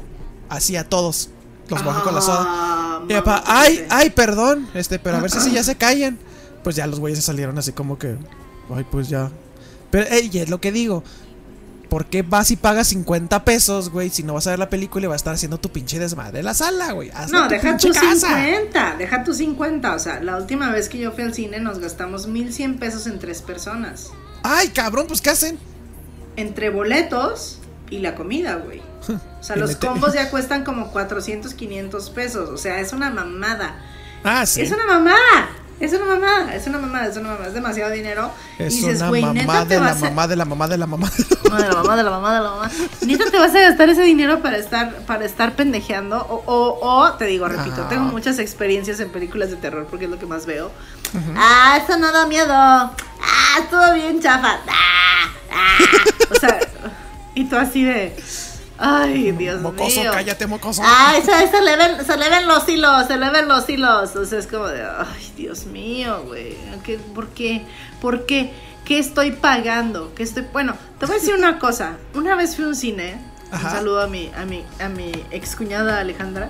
Así a todos. Los baja con la soda. Ah, Y mi papá, ay, ay, perdón, este, pero a ver si sí <clears throat> ya se callan. Pues ya los güeyes se salieron así como que, ay, pues ya. Pero, ey, y es lo que digo. ¿Por qué vas y pagas 50 pesos, güey? Si no vas a ver la película y vas a estar haciendo tu pinche desmadre en la sala, güey. No, tu deja tus casa. 50, deja tus 50. O sea, la última vez que yo fui al cine nos gastamos 1100 pesos en tres personas. Ay, cabrón, pues ¿qué hacen? Entre boletos y la comida, güey. <laughs> O sea, los mete- combos ya <laughs> cuestan como 400, 500 pesos. O sea, es una mamada. Ah, sí. Es una mamada. Es una mamada. Es una mamada. Es una mamada. Es demasiado dinero. Es y dices, una mamá neta te de la a- mamá de la mamá de la <laughs> mamá. De la mamá, de la mamá, de la mamá. Neta te vas a gastar ese dinero para estar, para estar pendejeando. O, o, o, te digo, repito, tengo muchas experiencias en películas de terror porque es lo que más veo. Ah, eso no da miedo. Ah, estuvo bien chafa. Ah, ah. O sea, y tú así de. Ay, Dios mocoso, mío. cállate, mocoso. Ay, se, se le ven, se le ven los hilos, se le ven los hilos. O sea, es como de, ay, Dios mío, güey. ¿Qué- ¿Por qué? ¿Por qué? ¿Qué estoy pagando? ¿Qué estoy? Bueno, te voy a decir una cosa. Una vez fui a un cine. Ajá. Un saludo a mi, a mi, a mi ex cuñada Alejandra.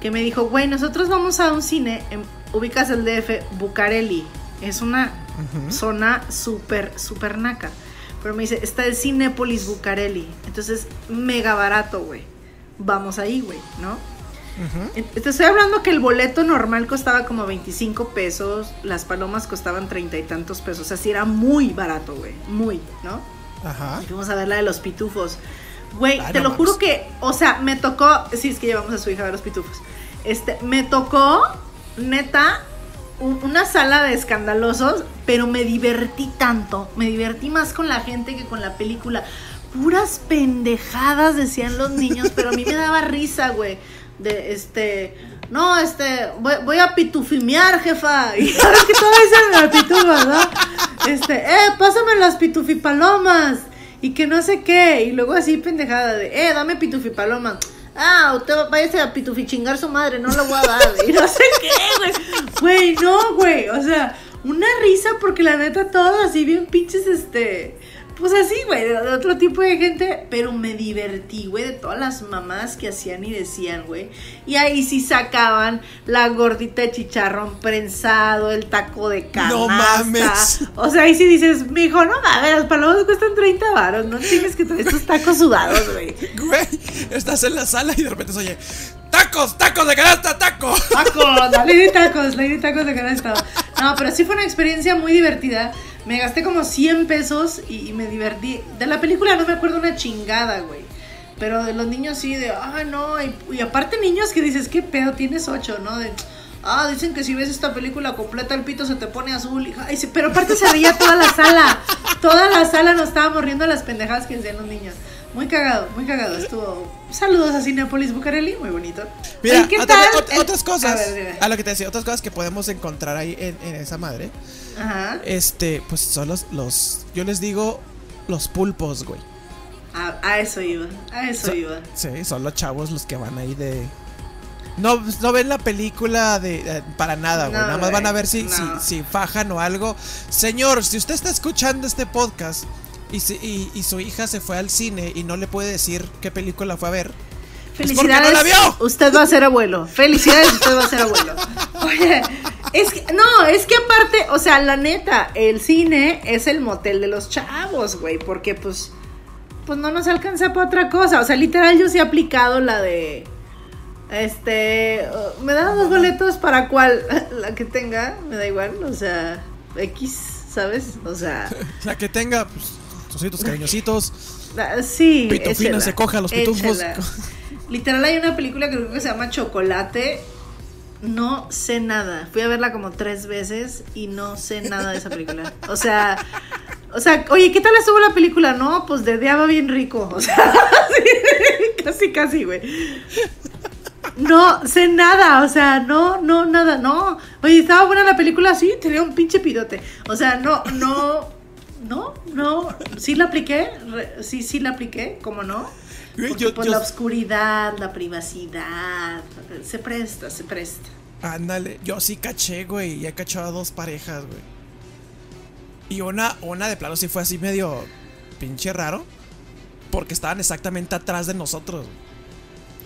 Que me dijo, güey, nosotros vamos a un cine. En, ubicas el DF, Bucareli. Es una zona súper, súper naca. Pero me dice, está el Cinépolis Bucareli. Entonces, mega barato, güey. vamos ahí, güey, ¿no? Te estoy hablando que el boleto normal costaba como 25 pesos, las palomas costaban treinta y tantos pesos, o sea, sí era muy barato, güey, muy, ¿no? Ajá. Y fuimos a ver la de los pitufos. Güey, te lo juro que, o sea, me tocó, sí, es que llevamos a su hija a ver los pitufos. Este, me tocó, neta, un- una sala de escandalosos, pero me divertí tanto, me divertí más con la gente que con la película. Puras pendejadas decían los niños, pero a mí me daba risa, güey. De este, no, este, voy, a pitufimear, jefa. Y <laughs> sabes que dicen la pitufa, ¿no? Este, eh, pásame las pitufipalomas. Y que no sé qué. Y luego así pendejada de, eh, dame pitufipaloma. Ah, usted váyase a pitufichingar su madre, no lo voy a dar. Y no sé qué, güey. Güey, no, güey. O sea, una risa porque la neta todos así bien pinches, este... Pues así, güey, de, otro tipo de gente, pero me divertí, güey, de todas las mamás que hacían y decían, güey. Y ahí sí sacaban la gordita de chicharrón prensado, el taco de canasta. No mames. O sea, ahí sí dices, mijo, no mames, las palomas cuestan 30 varos, no chingues que traes estos tacos sudados, güey. Güey, estás en la sala y de repente se oye, ¡tacos, tacos de canasta, taco! Tacos, la ley de tacos, ley de tacos de canasta. No, pero sí fue una experiencia muy divertida. Me gasté como 100 pesos y, me divertí. De la película no me acuerdo una chingada, güey. Pero de los niños sí, de, ah, no. Y, aparte niños que dices, ¿qué pedo? Tienes 8, ¿no? De, ah, dicen que si ves esta película completa el pito se te pone azul. Ay, pero aparte se reía toda la sala. Toda la sala nos estábamos riendo las pendejadas que decían los niños. Muy cagado, muy cagado. Estuvo. Saludos a Cinepolis Bucareli, muy bonito. Mira, Oye, ¿qué otra- tal? ot- el- otras cosas. A ver. A lo que te decía, otras cosas que podemos encontrar ahí en, en esa madre. Ajá. Este, pues son los, los. Yo les digo los pulpos, güey. A, a eso iba, a eso So- iba. Sí, son los chavos los que van ahí de. No, no ven la película de eh, para nada, güey. No, Nada más van a ver si, no. si, si fajan o algo. Señor, si usted está escuchando este podcast y, si- y, y su hija se fue al cine y no le puede decir qué película fue a ver. Pues no Felicidades. la vio. Usted va a ser abuelo. Felicidades, usted va a ser abuelo. Oye, es que, no, es que aparte, o sea, la neta, el cine es el motel de los chavos, güey, porque pues, pues no nos alcanza para otra cosa. O sea, literal, yo sí he aplicado la de, este, uh, me dan dos boletos para cuál, <laughs> la que tenga, me da igual, o sea, X, ¿sabes? O sea, <laughs> La que tenga, pues, sus cariñositos. <laughs> Ah, Sí. Pitufina se coge a los pitufos. Literal hay una película que creo que se llama Chocolate. No sé nada. Fui a verla como tres veces y no sé nada de esa película. O sea, o sea, oye, ¿qué tal estuvo la película? No, pues de día va bien rico. O sea, <laughs> sí, casi, casi, güey. No sé nada, o sea, no, no, nada, no. Oye, estaba buena la película, sí, tenía un pinche pidote. O sea, no, no, no, no. Sí la apliqué, sí, sí la apliqué, ¿cómo no? Porque, yo- pues yo- la oscuridad, la privacidad, se presta, se presta. Ándale, yo sí caché, güey. Ya he cachado a dos parejas, güey. Y una, una de plano sí fue así medio pinche raro. Porque estaban exactamente atrás de nosotros.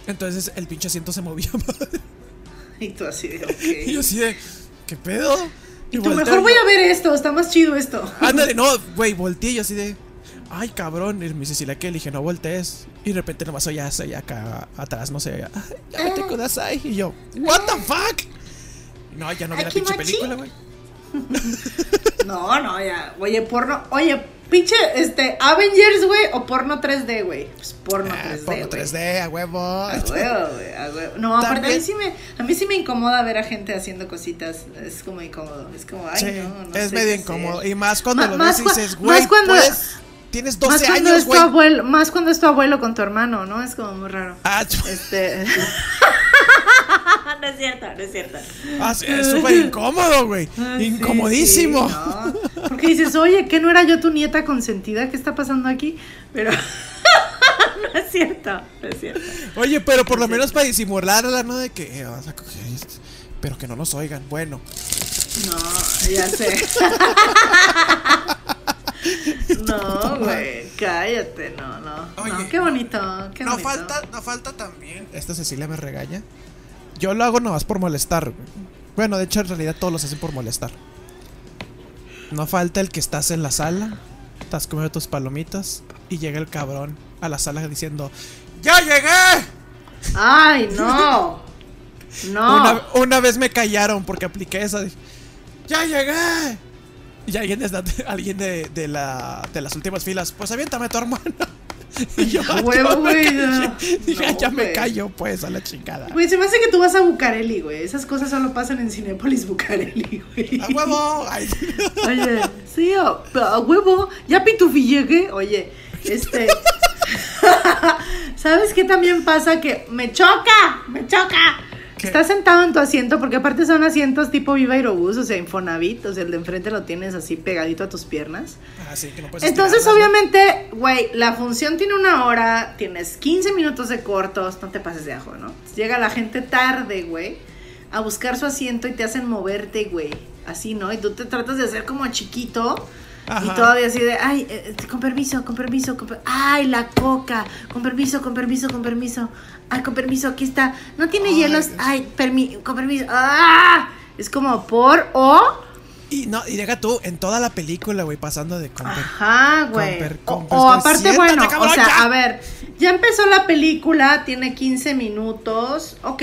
Entonces el pinche asiento se movía. <laughs> Y tú así de, Y yo ok. así de, ¿qué pedo? Y tú, mejor voy a ver esto, está más chido esto. <laughs> Ándale, no, güey, volteé yo así de. Ay, cabrón. Y me dice, si la que le dije, no voltees. Y de repente nomás oye soy acá atrás, no sé. "Ay, Ya vete kudasai. Y yo, ¿What the fuck? No, ya no vi la pinche película, güey. <laughs> No, no, ya. Oye, porno. Oye, pinche, este, Avengers, güey, o porno 3D, güey. Pues porno Ah, 3D. porno güey. 3D, a huevo. A huevo, güey, a huevo. No, aparte a mí, sí me, a mí sí me incomoda ver a gente haciendo cositas. Es como incómodo. Es como, ay, Sí, no, no es sé medio incómodo. hacer. Y más cuando Ma- lo más ves y dices, más güey, puedes- tienes Más 12 cuando, años, es tu abuelo, más cuando es tu abuelo con tu hermano, ¿no? Es como muy raro. Ah, Este. <laughs> no es cierto, no es cierto. ah, es súper incómodo, güey. Ah, Incomodísimo. sí, no. Porque dices, oye, ¿qué no era yo tu nieta consentida? ¿Qué está pasando aquí? Pero. <laughs> no es cierto, no es cierto. Oye, pero por lo menos para disimularla, ¿no? De que eh, vas a coger esto, Pero que no nos oigan. Bueno. No, ya sé. <laughs> no, güey, cállate, no, no. no, qué bonito, qué no bonito. falta, no falta también. Esta Cecilia me regaña. Yo lo hago nomás por molestar. Bueno, de hecho, en realidad todos los hacen por molestar. No falta el que estás en la sala, estás comiendo tus palomitas y llega el cabrón a la sala diciendo: ¡Ya llegué! Ay, no. <laughs> No. Una, una vez me callaron porque apliqué esa. de, ¡Ya llegué! Y alguien, de, <laughs> alguien de, de, la, de las últimas filas, pues aviéntame a tu hermano. <laughs> Y yo, <laughs> huevo, yo güey, callé. <laughs> no. Dije, No, ya me callo, pues, a la chingada. Güey, se me hace que tú vas a Bucareli, güey. Esas cosas solo pasan en Cinépolis Bucareli, <laughs> güey. ¡A huevo! Ay, Oye, sí, a, a huevo. Ya Pitufi llegué. Oye, este. ¿Sabes qué también pasa? Que me choca, me choca. ¿Qué? Estás sentado en tu asiento, porque aparte son asientos tipo Viva Aerobús, o sea, Infonavit, o sea, el de enfrente lo tienes así pegadito a tus piernas. Así que no puedes Entonces, obviamente, güey, la función tiene una hora, tienes 15 minutos de cortos, no te pases de ajo, ¿no? Llega la gente tarde, güey, a buscar su asiento y te hacen moverte, güey. Así, ¿no? Y tú te tratas de hacer como chiquito. Y todavía así de, ay, eh, con permiso, con permiso, con per- ay, la coca, con permiso, con permiso, con permiso, ay, con permiso, aquí está, no tiene Ay, hielos, ay, permi con permiso, ah, es como por o, Y no, y deja tú, en toda la película, güey, pasando de con per- Ajá, güey. Comper, O, comper, o aparte, bueno, o sea, ya. a ver, ya empezó la película, tiene 15 minutos, ok,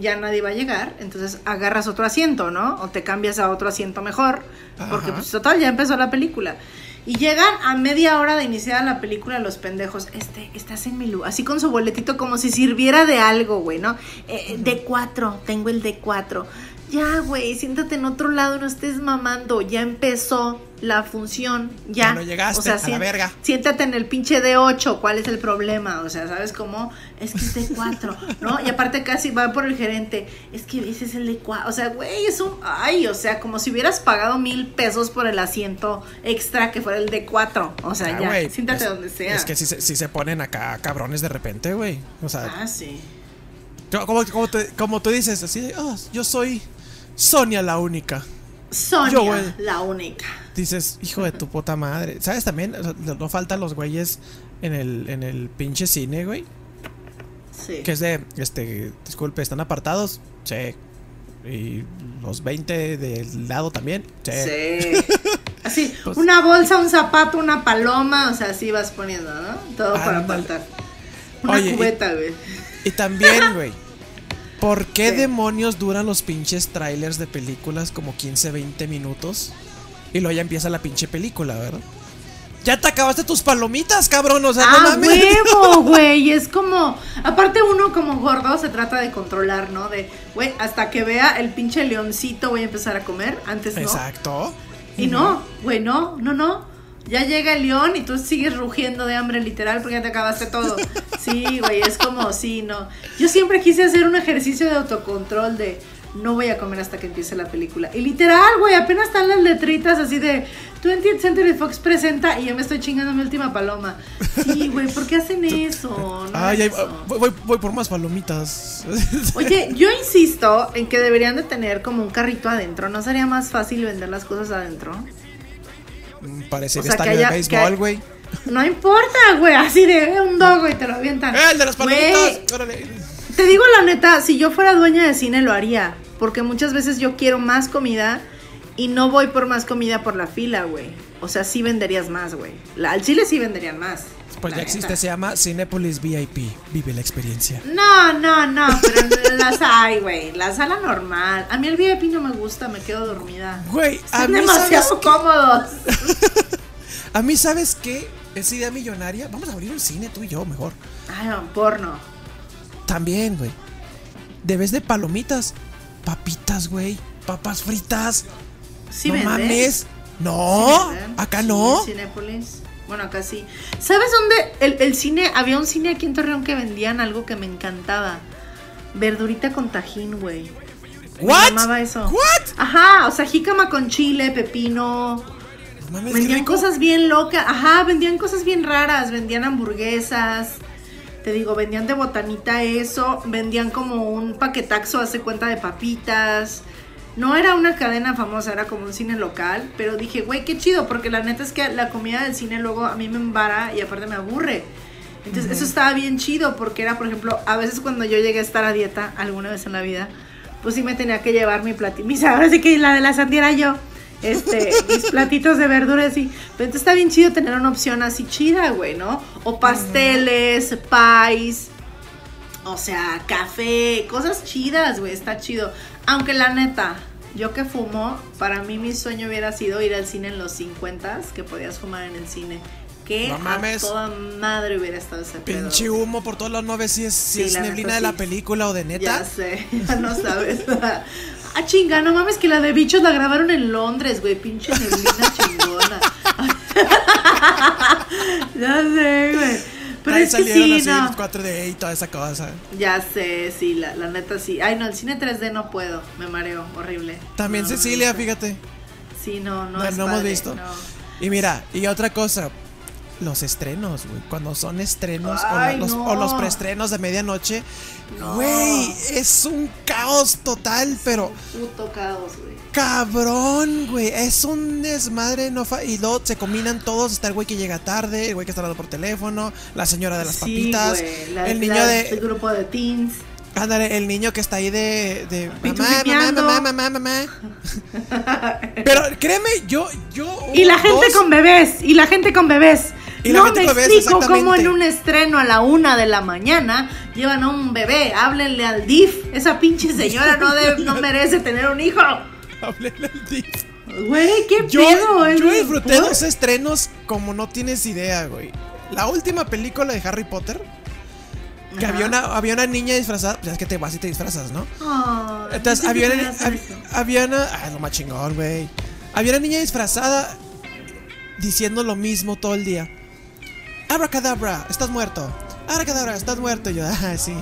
ya nadie va a llegar, entonces agarras otro asiento, ¿no? O te cambias a otro asiento mejor, porque pues total, ya empezó la película. Y llegan a media hora de iniciar la película los pendejos, este, estás en mi lugar, así con su boletito como si sirviera de algo, güey, ¿no? Eh, D4, tengo el D4. Ya, güey, siéntate en otro lado, no estés mamando, ya empezó la función, ya. No llegaste, a la verga. Siéntate en el pinche D8, ¿cuál es el problema? O sea, ¿sabes cómo? Es que es D4, <laughs> ¿no? Y aparte casi va por el gerente, es que ese es el D4, o sea, güey, es un, ay, o sea, como si hubieras pagado mil pesos por el asiento extra que fuera el D4, o sea, Ah, ya, güey, siéntate es- donde sea. Es que si se, sí se ponen acá cabrones de repente, güey. O sea, Ah, sí. como, como, te- como tú dices, así "Ah, yo soy Sonia la única. Sonia, la única. Dices, hijo de tu puta madre. ¿Sabes también? No faltan los güeyes en el, en el pinche cine, güey. Sí. Que es de, este, disculpe, ¿están apartados? Sí. Y los 20 del lado también. Sí. Sí. <laughs> Así, Pues- una bolsa, un zapato, una paloma, o sea, así vas poniendo, ¿no? Todo para apartar. Una Oye, cubeta, güey. Y también, <laughs> güey. ¿Por qué Sí. demonios duran los pinches trailers de películas como 15, 20 minutos? Y luego ya empieza la pinche película, ¿verdad? Ya te acabaste tus palomitas, cabrón. O sea, no Ah, mames. huevo, <laughs> güey. Es como. Aparte, uno como gordo se trata de controlar, ¿no? De, güey, hasta que vea el pinche leoncito voy a empezar a comer. Antes no. Exacto. Y no, güey, no, no, no. Ya llega el león y tú sigues rugiendo de hambre literal porque ya te acabaste todo. Sí, güey, es como, sí, no. Yo siempre quise hacer un ejercicio de autocontrol de no voy a comer hasta que empiece la película. Y literal, güey, apenas están las letritas así de 20th Century Fox presenta y ya me estoy chingando mi última paloma. Sí, güey, ¿por qué hacen eso? No Ay, ay, hagan eso. voy, voy- voy por más palomitas. <laughs> Oye, yo insisto en que deberían de tener como un carrito adentro. ¿No sería más fácil vender las cosas adentro? Parece O de sea, que estadio de haya- que béisbol, güey. No importa, güey, así de eh, un dogo y te lo avientan. ¡Eh, el de las palomitas! ¡Órale! te digo la neta, si yo fuera dueña de cine lo haría, porque muchas veces yo quiero más comida y no voy por más comida por la fila, güey. O sea, sí venderías más, güey. Al chile sí venderían más. Pues ya existe, se llama Cinepolis VIP. Vive la experiencia. No, no, no, pero en la sala, güey, la sala normal. A mí el VIP no me gusta, me quedo dormida. Güey, a Son mí, ¿sabes demasiado cómodos. <laughs> A mí, ¿sabes qué? Es idea millonaria. Vamos a abrir un cine, tú y yo, mejor. Ay, un porno. También, güey. Debes de palomitas. Papitas, güey. Papas fritas. Sí no mames. No, Sí acá Sí, no. Cinépolis. Bueno, acá sí. ¿Sabes dónde? El, el cine, había un cine aquí en Torreón que vendían algo que me encantaba. Verdurita con tajín, güey. ¿What? llamaba eso. ¿What? Ajá, o sea, jícama con chile, pepino. Mames, Vendían cosas bien locas. Ajá, vendían cosas bien raras. Vendían hamburguesas. Te digo, vendían de botanita eso. Vendían como un paquetaxo, hace cuenta de papitas. No era una cadena famosa, era como un cine local. Pero dije, güey, qué chido, porque la neta es que la comida del cine luego a mí me embara y aparte me aburre. Entonces, eso estaba bien chido, porque era, por ejemplo, a veces cuando yo llegué a estar a dieta, alguna vez en la vida, pues sí me tenía que llevar mi platito. Mis ahora sí que la de la sandía era yo. Este, <laughs> mis platitos de verduras y. Pero entonces está bien chido tener una opción así chida, güey, ¿no? O pasteles, pies. O sea, café, cosas chidas, güey, está chido. Aunque la neta, yo que fumo, para mí mi sueño hubiera sido ir al cine en los 50 que podías fumar en el cine. Que No a mames. toda madre hubiera estado ese pedo. Pinche humo por todos los ves si es, si Sí, es la neblina neta, de la sí. película o de Ya neta. sé, <laughs> ya no sabes. ah, chinga, no mames que la de bichos la grabaron en Londres, güey. Pinche neblina <laughs> chingona. <laughs> ya sé, güey. Pero Ahí es que salieron sí, así no. los 4D y toda esa cosa. Ya sé, sí, la, la neta sí. Ay, no, el cine 3D no puedo. Me mareo, horrible. También No, Cecilia, no. fíjate. Sí, no, no. No, es no hemos padre, visto. Y mira, y otra cosa, los estrenos, güey. Cuando son estrenos o, los, no. o los preestrenos de medianoche, No. güey, es un caos total, pero Puto caos, güey. Cabrón, güey. Es un desmadre, no fa- y luego se combinan todos. Está el güey que llega tarde, el güey que está hablando por teléfono, la señora de las Sí, papitas, la- el niño la- de. El grupo de teens. Ándale, el niño que está ahí de. de mamá, mamá, mamá, mamá, <laughs> mamá. Pero créeme, yo. yo Y la gente dos- con bebés, y la gente con bebés. Y la no gente me con bebés, explico cómo en un estreno a la una de la mañana llevan a un bebé. Háblenle al DIF. Esa pinche señora no, debe- no merece tener un hijo. <laughs> Háblenle al DIF. Güey, qué Yo, pedo. yo disfruté ¿Por? dos estrenos como no tienes idea, güey. La última película de Harry Potter. Que había una, había una niña disfrazada. Pues es que te vas y te disfrazas, ¿no? Ay, Entonces había una, hab- había una. Ah, lo más chingón, güey. Había una niña disfrazada diciendo lo mismo todo el día. Abracadabra, estás muerto. Abracadabra, estás muerto. Y yo, ah, sí.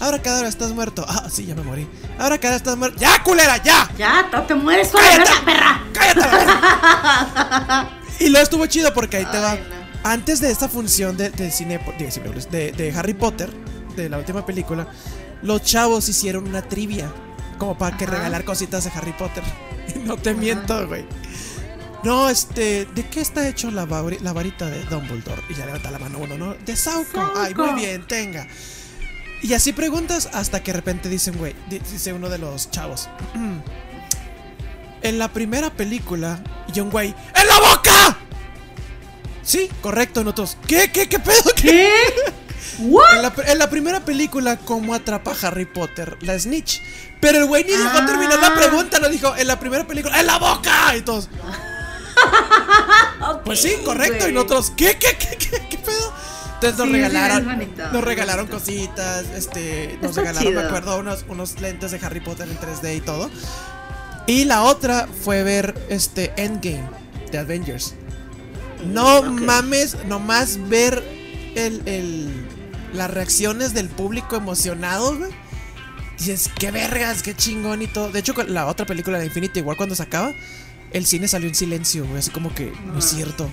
Abracadabra, estás muerto. Ah, sí, ya me morí. Abracadabra, estás muerto. ¡Ya, culera, ya! Ya, te mueres con la perra. ¡Cállate! <laughs> y luego estuvo chido porque ahí te va. No. Antes de esta función de, de cine, de, de, de Harry Potter, de la última película, los chavos hicieron una trivia. Como para que regalar cositas de Harry Potter. <laughs> no te miento, güey. No, este, ¿de qué está hecho la, la varita de Dumbledore? Y ya levanta la mano uno, ¿no? De Sauco. Ay, muy bien, tenga. Y así preguntas hasta que de repente dicen, güey, di- dice uno de los chavos. En la primera película, y un güey, ¡En la boca! Sí, correcto, nosotros. ¿Qué, qué, qué pedo? ¿Qué? En la, en la primera película, ¿cómo atrapa Harry Potter la Snitch? Pero el güey ni dejó Ah. terminar la pregunta, lo dijo, en la primera película, ¡En la boca! Y todos, <laughs> pues sí, correcto. Y nosotros, ¿qué, qué, qué, qué, qué pedo? Entonces nos Sí, regalaron, bonito, nos regalaron bonito. cositas, este, nos Está regalaron, me acuerdo, unos, unos lentes de Harry Potter en 3D y todo. Y la otra fue ver este Endgame de Avengers. No Ok. mames, nomás ver el, el- las reacciones del público emocionado, güey. Dices, qué vergas, qué chingón y todo. De hecho, la otra película de Infinity, igual cuando se acaba, el cine salió en silencio, güey. Así como que, no es cierto.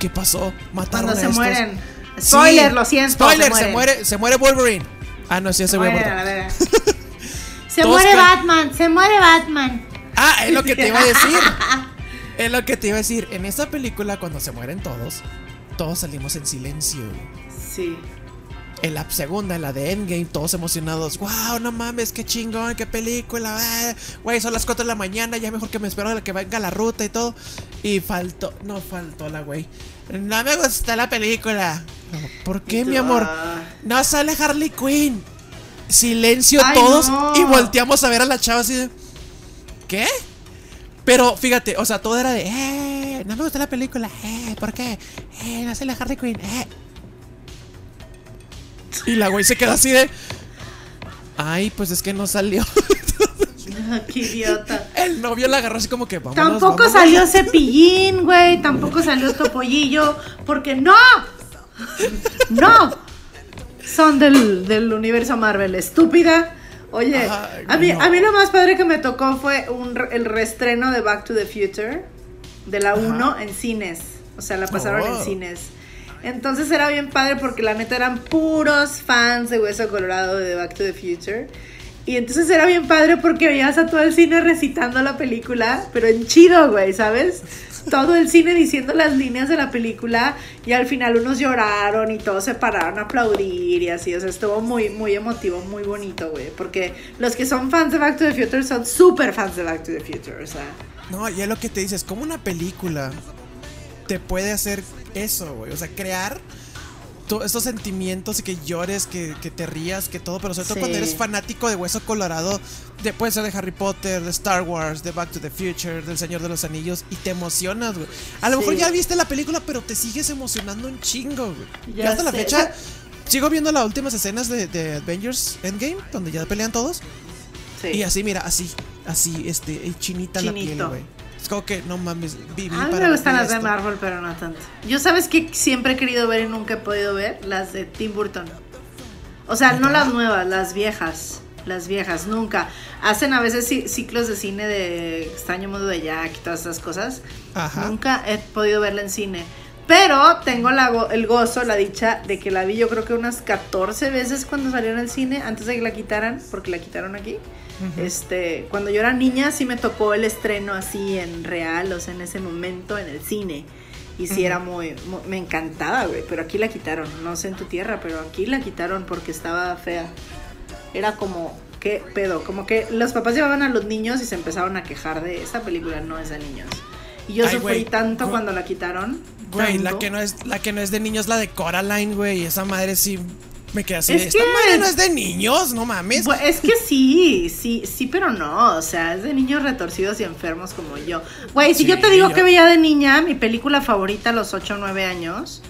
¿Qué pasó? Mataron Cuando a se estos. mueren. Sí, Spoiler, lo siento. Spoiler, se, muere, se muere Wolverine. Ah, no, sí, a ver. <laughs> Se muere Batman, se muere Batman. Ah, es lo que te iba a decir. <laughs> Es lo que te iba a decir. En esta película, cuando se mueren todos, todos salimos en silencio. Sí. En la segunda, en la de Endgame, todos emocionados. ¡Wow! No mames, qué chingón, qué película. ah, Güey, son las 4 de la mañana, ya mejor que me espero a que venga la ruta y todo. Y faltó, no faltó la güey. No me gusta la película. No, ¿Por qué, mi amor? No sale Harley Quinn. Silencio Ay, todos no. y volteamos a ver a la chava así de. ¿Qué? Pero fíjate, o sea, todo era de. ¡Eh! No me gusta la película. ¡Eh! ¿Por qué? ¡Eh! No sale Harley Quinn. ¡Eh! Y la güey se quedó así de. Ay, pues es que no salió. <laughs> Qué idiota. El novio la agarró así como que vámonos, Tampoco vámonos". salió <laughs> Cepillín, güey. Tampoco salió Topollillo. Porque no. <laughs> No. Son del, del universo Marvel. Estúpida. Oye, a, mí, no. a mí lo más padre que me tocó fue un, el reestreno de Back to the Future. De la 1 en cines. O sea, la pasaron Oh. en cines. Entonces era bien padre porque la neta eran puros fans de Hueso Colorado de Back to the Future. Y entonces era bien padre porque veías a todo el cine recitando la película, pero en chido, güey, ¿sabes? Todo el cine diciendo las líneas de la película y al final unos lloraron y todos se pararon a aplaudir y así, o sea, estuvo muy, muy emotivo, muy bonito, güey, porque los que son fans de Back to the Future son súper fans de Back to the Future, o sea, No, y es lo que te dices, como una película te puede hacer eso, güey. O sea, crear tú- estos sentimientos y que llores, que, que te rías, que todo, pero sobre todo Sí. cuando eres fanático de Hueso Colorado, de, puede ser de Harry Potter, de Star Wars, de Back to the Future, del Señor de los Anillos, y te emocionas, güey. A lo Sí. mejor ya viste la película, pero te sigues emocionando un chingo, güey. Ya hasta la fecha, sigo viendo las últimas escenas de, de Avengers Endgame, donde ya pelean todos. Sí. Y así, mira, así, así, este, chinita la piel, güey. Es como que, no mames, viví A mí para me gustan las de. Marvel, pero no tanto. Yo sabes que siempre he querido ver y nunca he podido ver las de Tim Burton. O sea, no las nuevas, las viejas. Las viejas, nunca. Hacen a veces ci- ciclos de cine de Extraño Mundo de Jack y todas esas cosas. Ajá. Nunca he podido verla en cine. Pero tengo la go- el gozo, la dicha de que la vi yo creo que unas 14 veces cuando salió en el cine, antes de que la quitaran, porque la quitaron aquí. Este, cuando yo era niña sí me tocó el estreno así en real, o sea, en ese momento en el cine. Y sí era muy, mu- me encantaba, güey, pero aquí la quitaron, no sé en tu tierra, pero aquí la quitaron porque estaba fea. Era como, ¿qué pedo? Como que los papás llevaban a los niños y se empezaron a quejar de esta película no es de niños. Y yo Ay, sufrí tanto cuando la quitaron. Güey, la que no es, la que no es de niños, la de Coraline, güey. Esa madre sí me quedé así. Es Esta que- madre no es de niños, no mames. Es que sí, sí, sí, pero no. O sea, es de niños retorcidos y enfermos como yo. Güey, si Sí, yo te digo yo- que veía de niña, mi película favorita a los 8 o 9 años,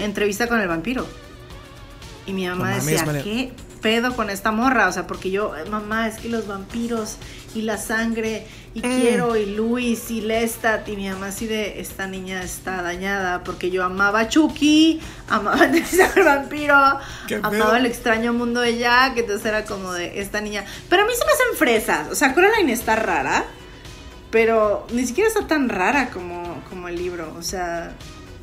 entrevista con el vampiro. Y mi mamá No decía. ¿qué pedo con esta morra? O sea, porque yo, "Eh, mamá, es que los vampiros y la sangre y Mm. quiero y Luis y Lestat y mi mamá así de, esta niña está dañada porque yo amaba a Chucky, amaba <laughs> al vampiro, amaba el extraño mundo de Jack, entonces era como de esta niña. Pero a mí se me hacen fresas, o sea, Coraline está rara, pero ni siquiera está tan rara como, como el libro, o sea...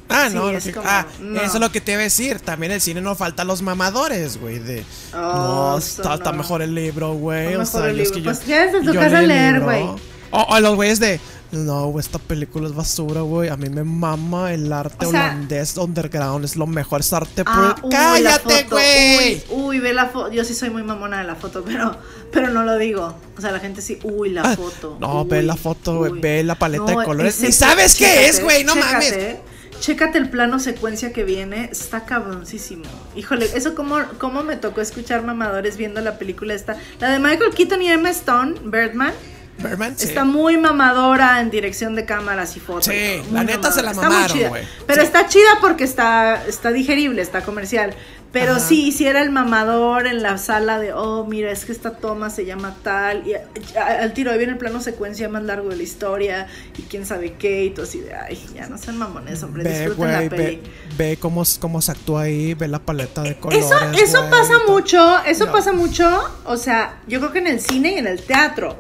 ah, sí, no, es que- como- ah, no. eso es lo que te iba a decir. También el cine no falta los mamadores, güey. De, Oh, no, está, mejor el libro, güey. O sea, el yo es que yo- Pues ya desde tu casa leer, güey. O, o los güeyes de. No, esta película es basura, güey. A mí me mama el arte O sea- holandés underground. Es lo mejor, es arte Ah, uy, ¡Cállate, güey! Uy, uy, ve la foto. Yo sí soy muy mamona de la foto, pero, pero no lo digo. O sea, la gente sí, uy, la Ah, foto. no, uy, ve la foto, güey, ve la paleta de colores. Ni sabes qué es, güey, no chécate, mames. Chécate el plano secuencia que viene, está cabroncísimo. Híjole, eso como, como me tocó escuchar mamadores viendo la película esta. La de Michael Keaton y Emma Stone, Birdman. Birdman, sí. Está muy mamadora en dirección de cámaras y fotos. Sí, la neta se la mamaron, güey. Pero Sí. está chida porque está, está digerible, está comercial. Pero Ajá. sí, si era el mamador en la sala de, oh, mira, es que esta toma se llama tal. Y al tiro ahí viene el plano secuencia más largo de la historia. Y quién sabe qué. Y todo así de, ay, ya no sean mamones, hombre. Ve, disfruten la peli. ve, ve cómo, cómo se actúa ahí, ve la paleta de colores. Eso, eso pasa mucho, eso No. pasa mucho, o sea, yo creo que en el cine y en el teatro.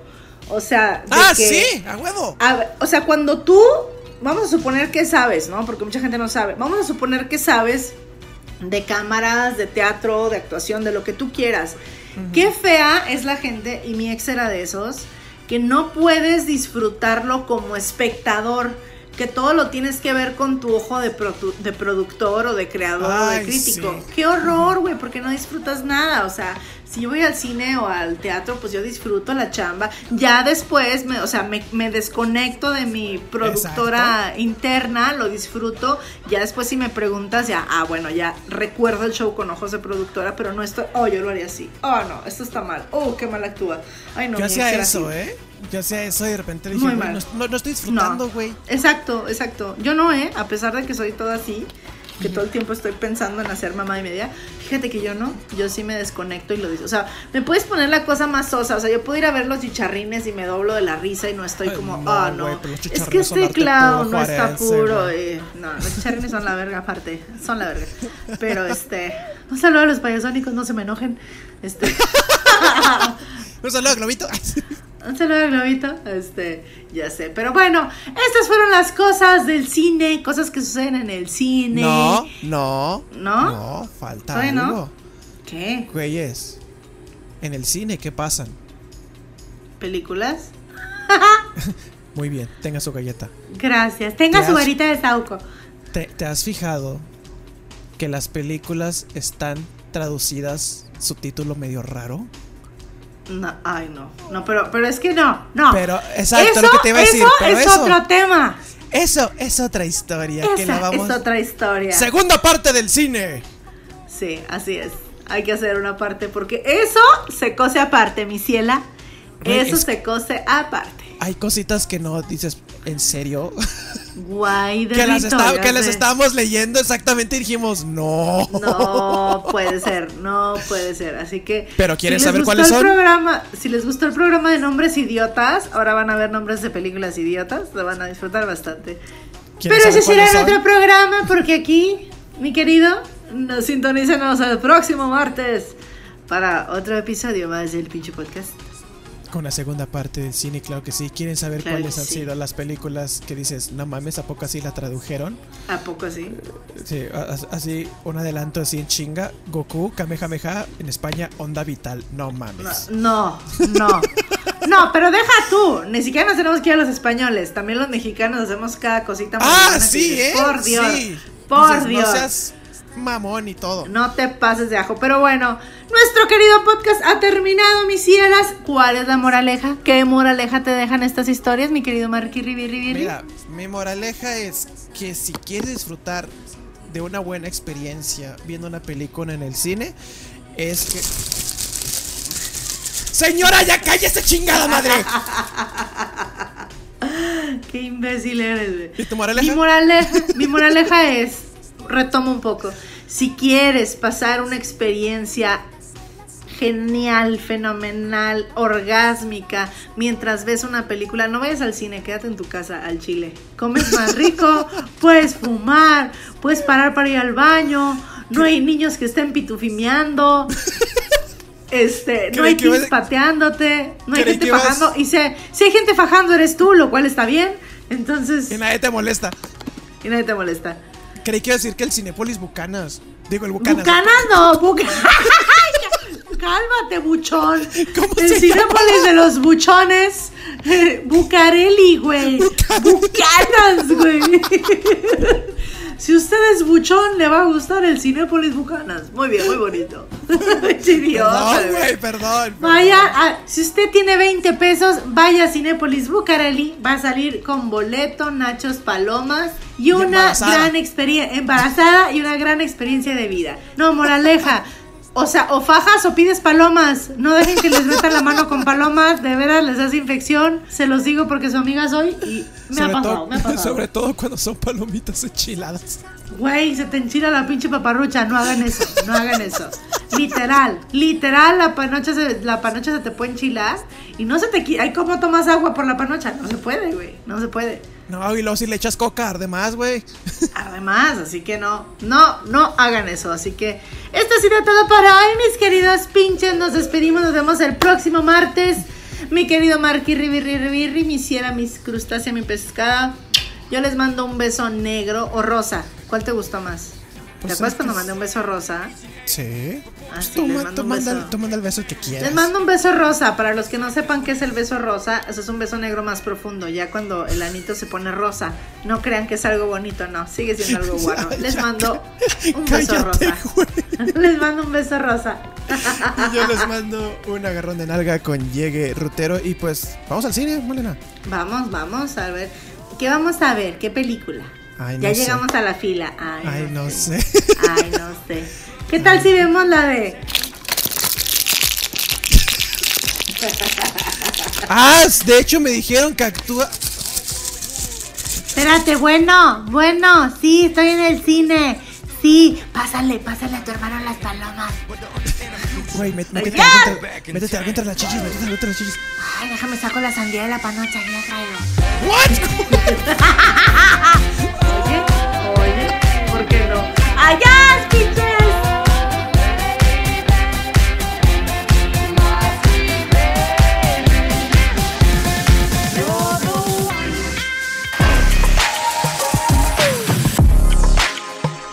O sea, Ah, que- sí, a huevo. A o sea, cuando tú, vamos a suponer que sabes, ¿no? Porque mucha gente no sabe. Vamos a suponer que sabes de cámaras, de teatro, de actuación, de lo que tú quieras. Qué fea es la gente, y mi ex era de esos, que no puedes disfrutarlo como espectador, que todo lo tienes que ver con tu ojo de, produ- de productor o de creador o de crítico. sí. Qué horror, güey, porque no disfrutas nada. O sea, si voy al cine o al teatro, pues yo disfruto la chamba. Ya después, me, o sea, me, me desconecto de mi productora interna, lo disfruto. Ya después si me preguntas, ya, ah, bueno, ya recuerdo el show con ojos de productora, pero no estoy, oh, yo lo haría así. Oh, no, esto está mal. Oh, qué mal actúa. Ay, no, Yo hacía eso, así. ¿eh? Yo hacía eso y de repente dije, no, no- no estoy disfrutando, No. güey. Exacto, exacto. Yo no, ¿eh? A pesar de que soy toda así, que todo el tiempo estoy pensando en hacer mamá y media, fíjate que yo no. Yo sí me desconecto y lo digo. O sea, me puedes poner la cosa más sosa. O sea, yo puedo ir a ver los chicharrines y me doblo de la risa y no estoy Ay, como, no, ah, no. pero los Es que este puro no está puro. eh. No, los <laughs> chicharrines son la verga, aparte. Son la verga. Pero este. Un saludo a los payasónicos, no se me enojen. Este. <laughs> <laughs> Un saludo, Globito. <laughs> Un saludo a Globito, este, ya sé, pero bueno, estas fueron las cosas del cine, cosas que suceden en el cine. No, no. ¿No? No, falta. ¿Qué? Güeyes, en el cine, ¿qué pasan? ¿Películas? <laughs> Muy bien, tenga su galleta. Gracias. Tenga ¿Te su has- varita de sauco. ¿Te, te has fijado que las películas están traducidas su título medio raro? No, ay, no. No, pero, pero es que no, no. Pero, exacto, eso, lo que te iba a decir, Eso pero es eso- otro tema. Eso es otra historia que la Esa vamos. es otra historia. Segunda parte del cine. Sí, así es. Hay que hacer una parte porque eso se cose aparte, mi ciela. Eso es- se cose aparte. Hay cositas que no dices, ¿en serio? <laughs> Guay de que las, está- que estábamos leyendo exactamente y dijimos, no. No puede ser, no puede ser. Así que. Pero ¿quieres si saber cuáles son? Programa, si les gustó el programa de nombres idiotas, ahora van a ver nombres de películas idiotas. Lo van a disfrutar bastante. ¿Quieres Pero ese será en otro programa, porque aquí, mi querido, nos sintonízanos el próximo martes para otro episodio más del pinche podcast. Con la segunda parte del cine, claro que sí. ¿Quieren saber Claro cuáles han sí. sido las películas que dices, no mames, ¿a poco así la tradujeron? ¿A poco así? Sí, así, un adelanto así en chinga. Goku, Kamehameha, en España, Onda Vital. No mames. No, no. <laughs> No, pero deja tú. Ni siquiera nos tenemos que ir a los españoles. También los mexicanos hacemos cada cosita Ah, sí, dices, ¿eh? Por Dios. Sí. Por Dices, Dios. No seas mamón y todo. No te pases de ajo. Pero bueno, nuestro querido podcast ha terminado, mis cielas. ¿Cuál es la moraleja? ¿Qué moraleja te dejan estas historias, mi querido Marky Ribi Ribi? Mira, mi moraleja es que si quieres disfrutar de una buena experiencia viendo una película en el cine, es que. Señora, ya cállese chingada madre. <laughs> Qué imbécil eres, güey. ¿Y tu moraleja? Mi moraleja, mi moraleja es, retomo un poco, si quieres pasar una experiencia genial, fenomenal, orgásmica, mientras ves una película, no vayas al cine, quédate en tu casa al chile. Comes más <laughs> rico, puedes fumar, puedes parar para ir al baño, no hay niños que estén pitufimeando. Este, <laughs> no hay kids pateándote, no hay gente fajando. Y si, si hay gente fajando, eres tú, lo cual está bien. Entonces, Y nadie te molesta. y nadie te molesta. Creí que iba a decir que el Cinepolis Bucanas. Digo, el Bucanas. Bucanas no, Bucanas. <laughs> Cálmate, buchón. ¿Cómo El se Cinépolis de los buchones. eh, Bucareli, güey. Bucanas, güey. Si usted es buchón, le va a gustar el Cinépolis Bucanas. Muy bien, muy bonito. <laughs> Idiota, Perdón, güey, perdón. Vaya, a- si usted tiene 20 pesos, vaya a Cinépolis Bucareli, va a salir con boleto, nachos, palomas y una embarazada. gran experiencia, embarazada y una gran experiencia de vida. No, moraleja. <laughs> O sea, o fajas o pides palomas. No dejen que les metan la mano con palomas. De veras les hace infección. Se los digo porque su amiga soy y me ha <laughs> sobre, pasado, todo, me ha pasado. sobre todo cuando son palomitas enchiladas. Güey, se te enchila la pinche paparrucha. No hagan eso, no hagan eso. Literal, literal, la panocha se, la panocha se te puede enchilar y no se te quita. Ay, ¿cómo tomas agua por la panocha? No se puede, güey, no se puede. No, y luego si le echas coca, además, güey. Además, así que no, no, no hagan eso. Así que esto ha sido todo para hoy, mis queridos pinches. Nos despedimos, nos vemos el próximo martes. Mi querido Marky Ribirri Ribirri, mi ciela, mis crustácea, mi pescada. Yo les mando un beso negro o rosa. ¿Cuál te gustó más? ¿Te Pues acuerdas cuando mandé un beso rosa? Sí. Ah, Pues tú, les ma- mando tú un manda, beso. tú manda el beso que quieras. Les mando un beso rosa. Para los que no sepan qué es el beso rosa, eso es un beso negro más profundo. Ya cuando el anito se pone rosa, no crean que es algo bonito, no. Sigue siendo algo <laughs> guarro. Ya, Les mando un beso Cállate, rosa. <laughs> Les mando un beso rosa. Y yo les mando un agarrón de nalga con llegue rutero. Y pues, vamos al cine, Molena. Vamos, vamos a ver. ¿Qué vamos a ver? ¿Qué película? Ay, ya no sé. llegamos a la fila. Ay, Ay, no sé. Ay, no sé. ¿Qué tal si vemos la de <laughs> Ah, de hecho me dijeron que actúa. Espérate, bueno, bueno, sí, estoy en el cine. Sí, pásale, pásale a tu hermano las palomas. Güey, met- métete algo entre- métete algo entre las chichis, métete algo entre las chichis. Ay, déjame saco la sandía de la panocha, ya traigo. ¿What? <laughs> Oye, oye, ¿por qué no? ¡Allá, pinches!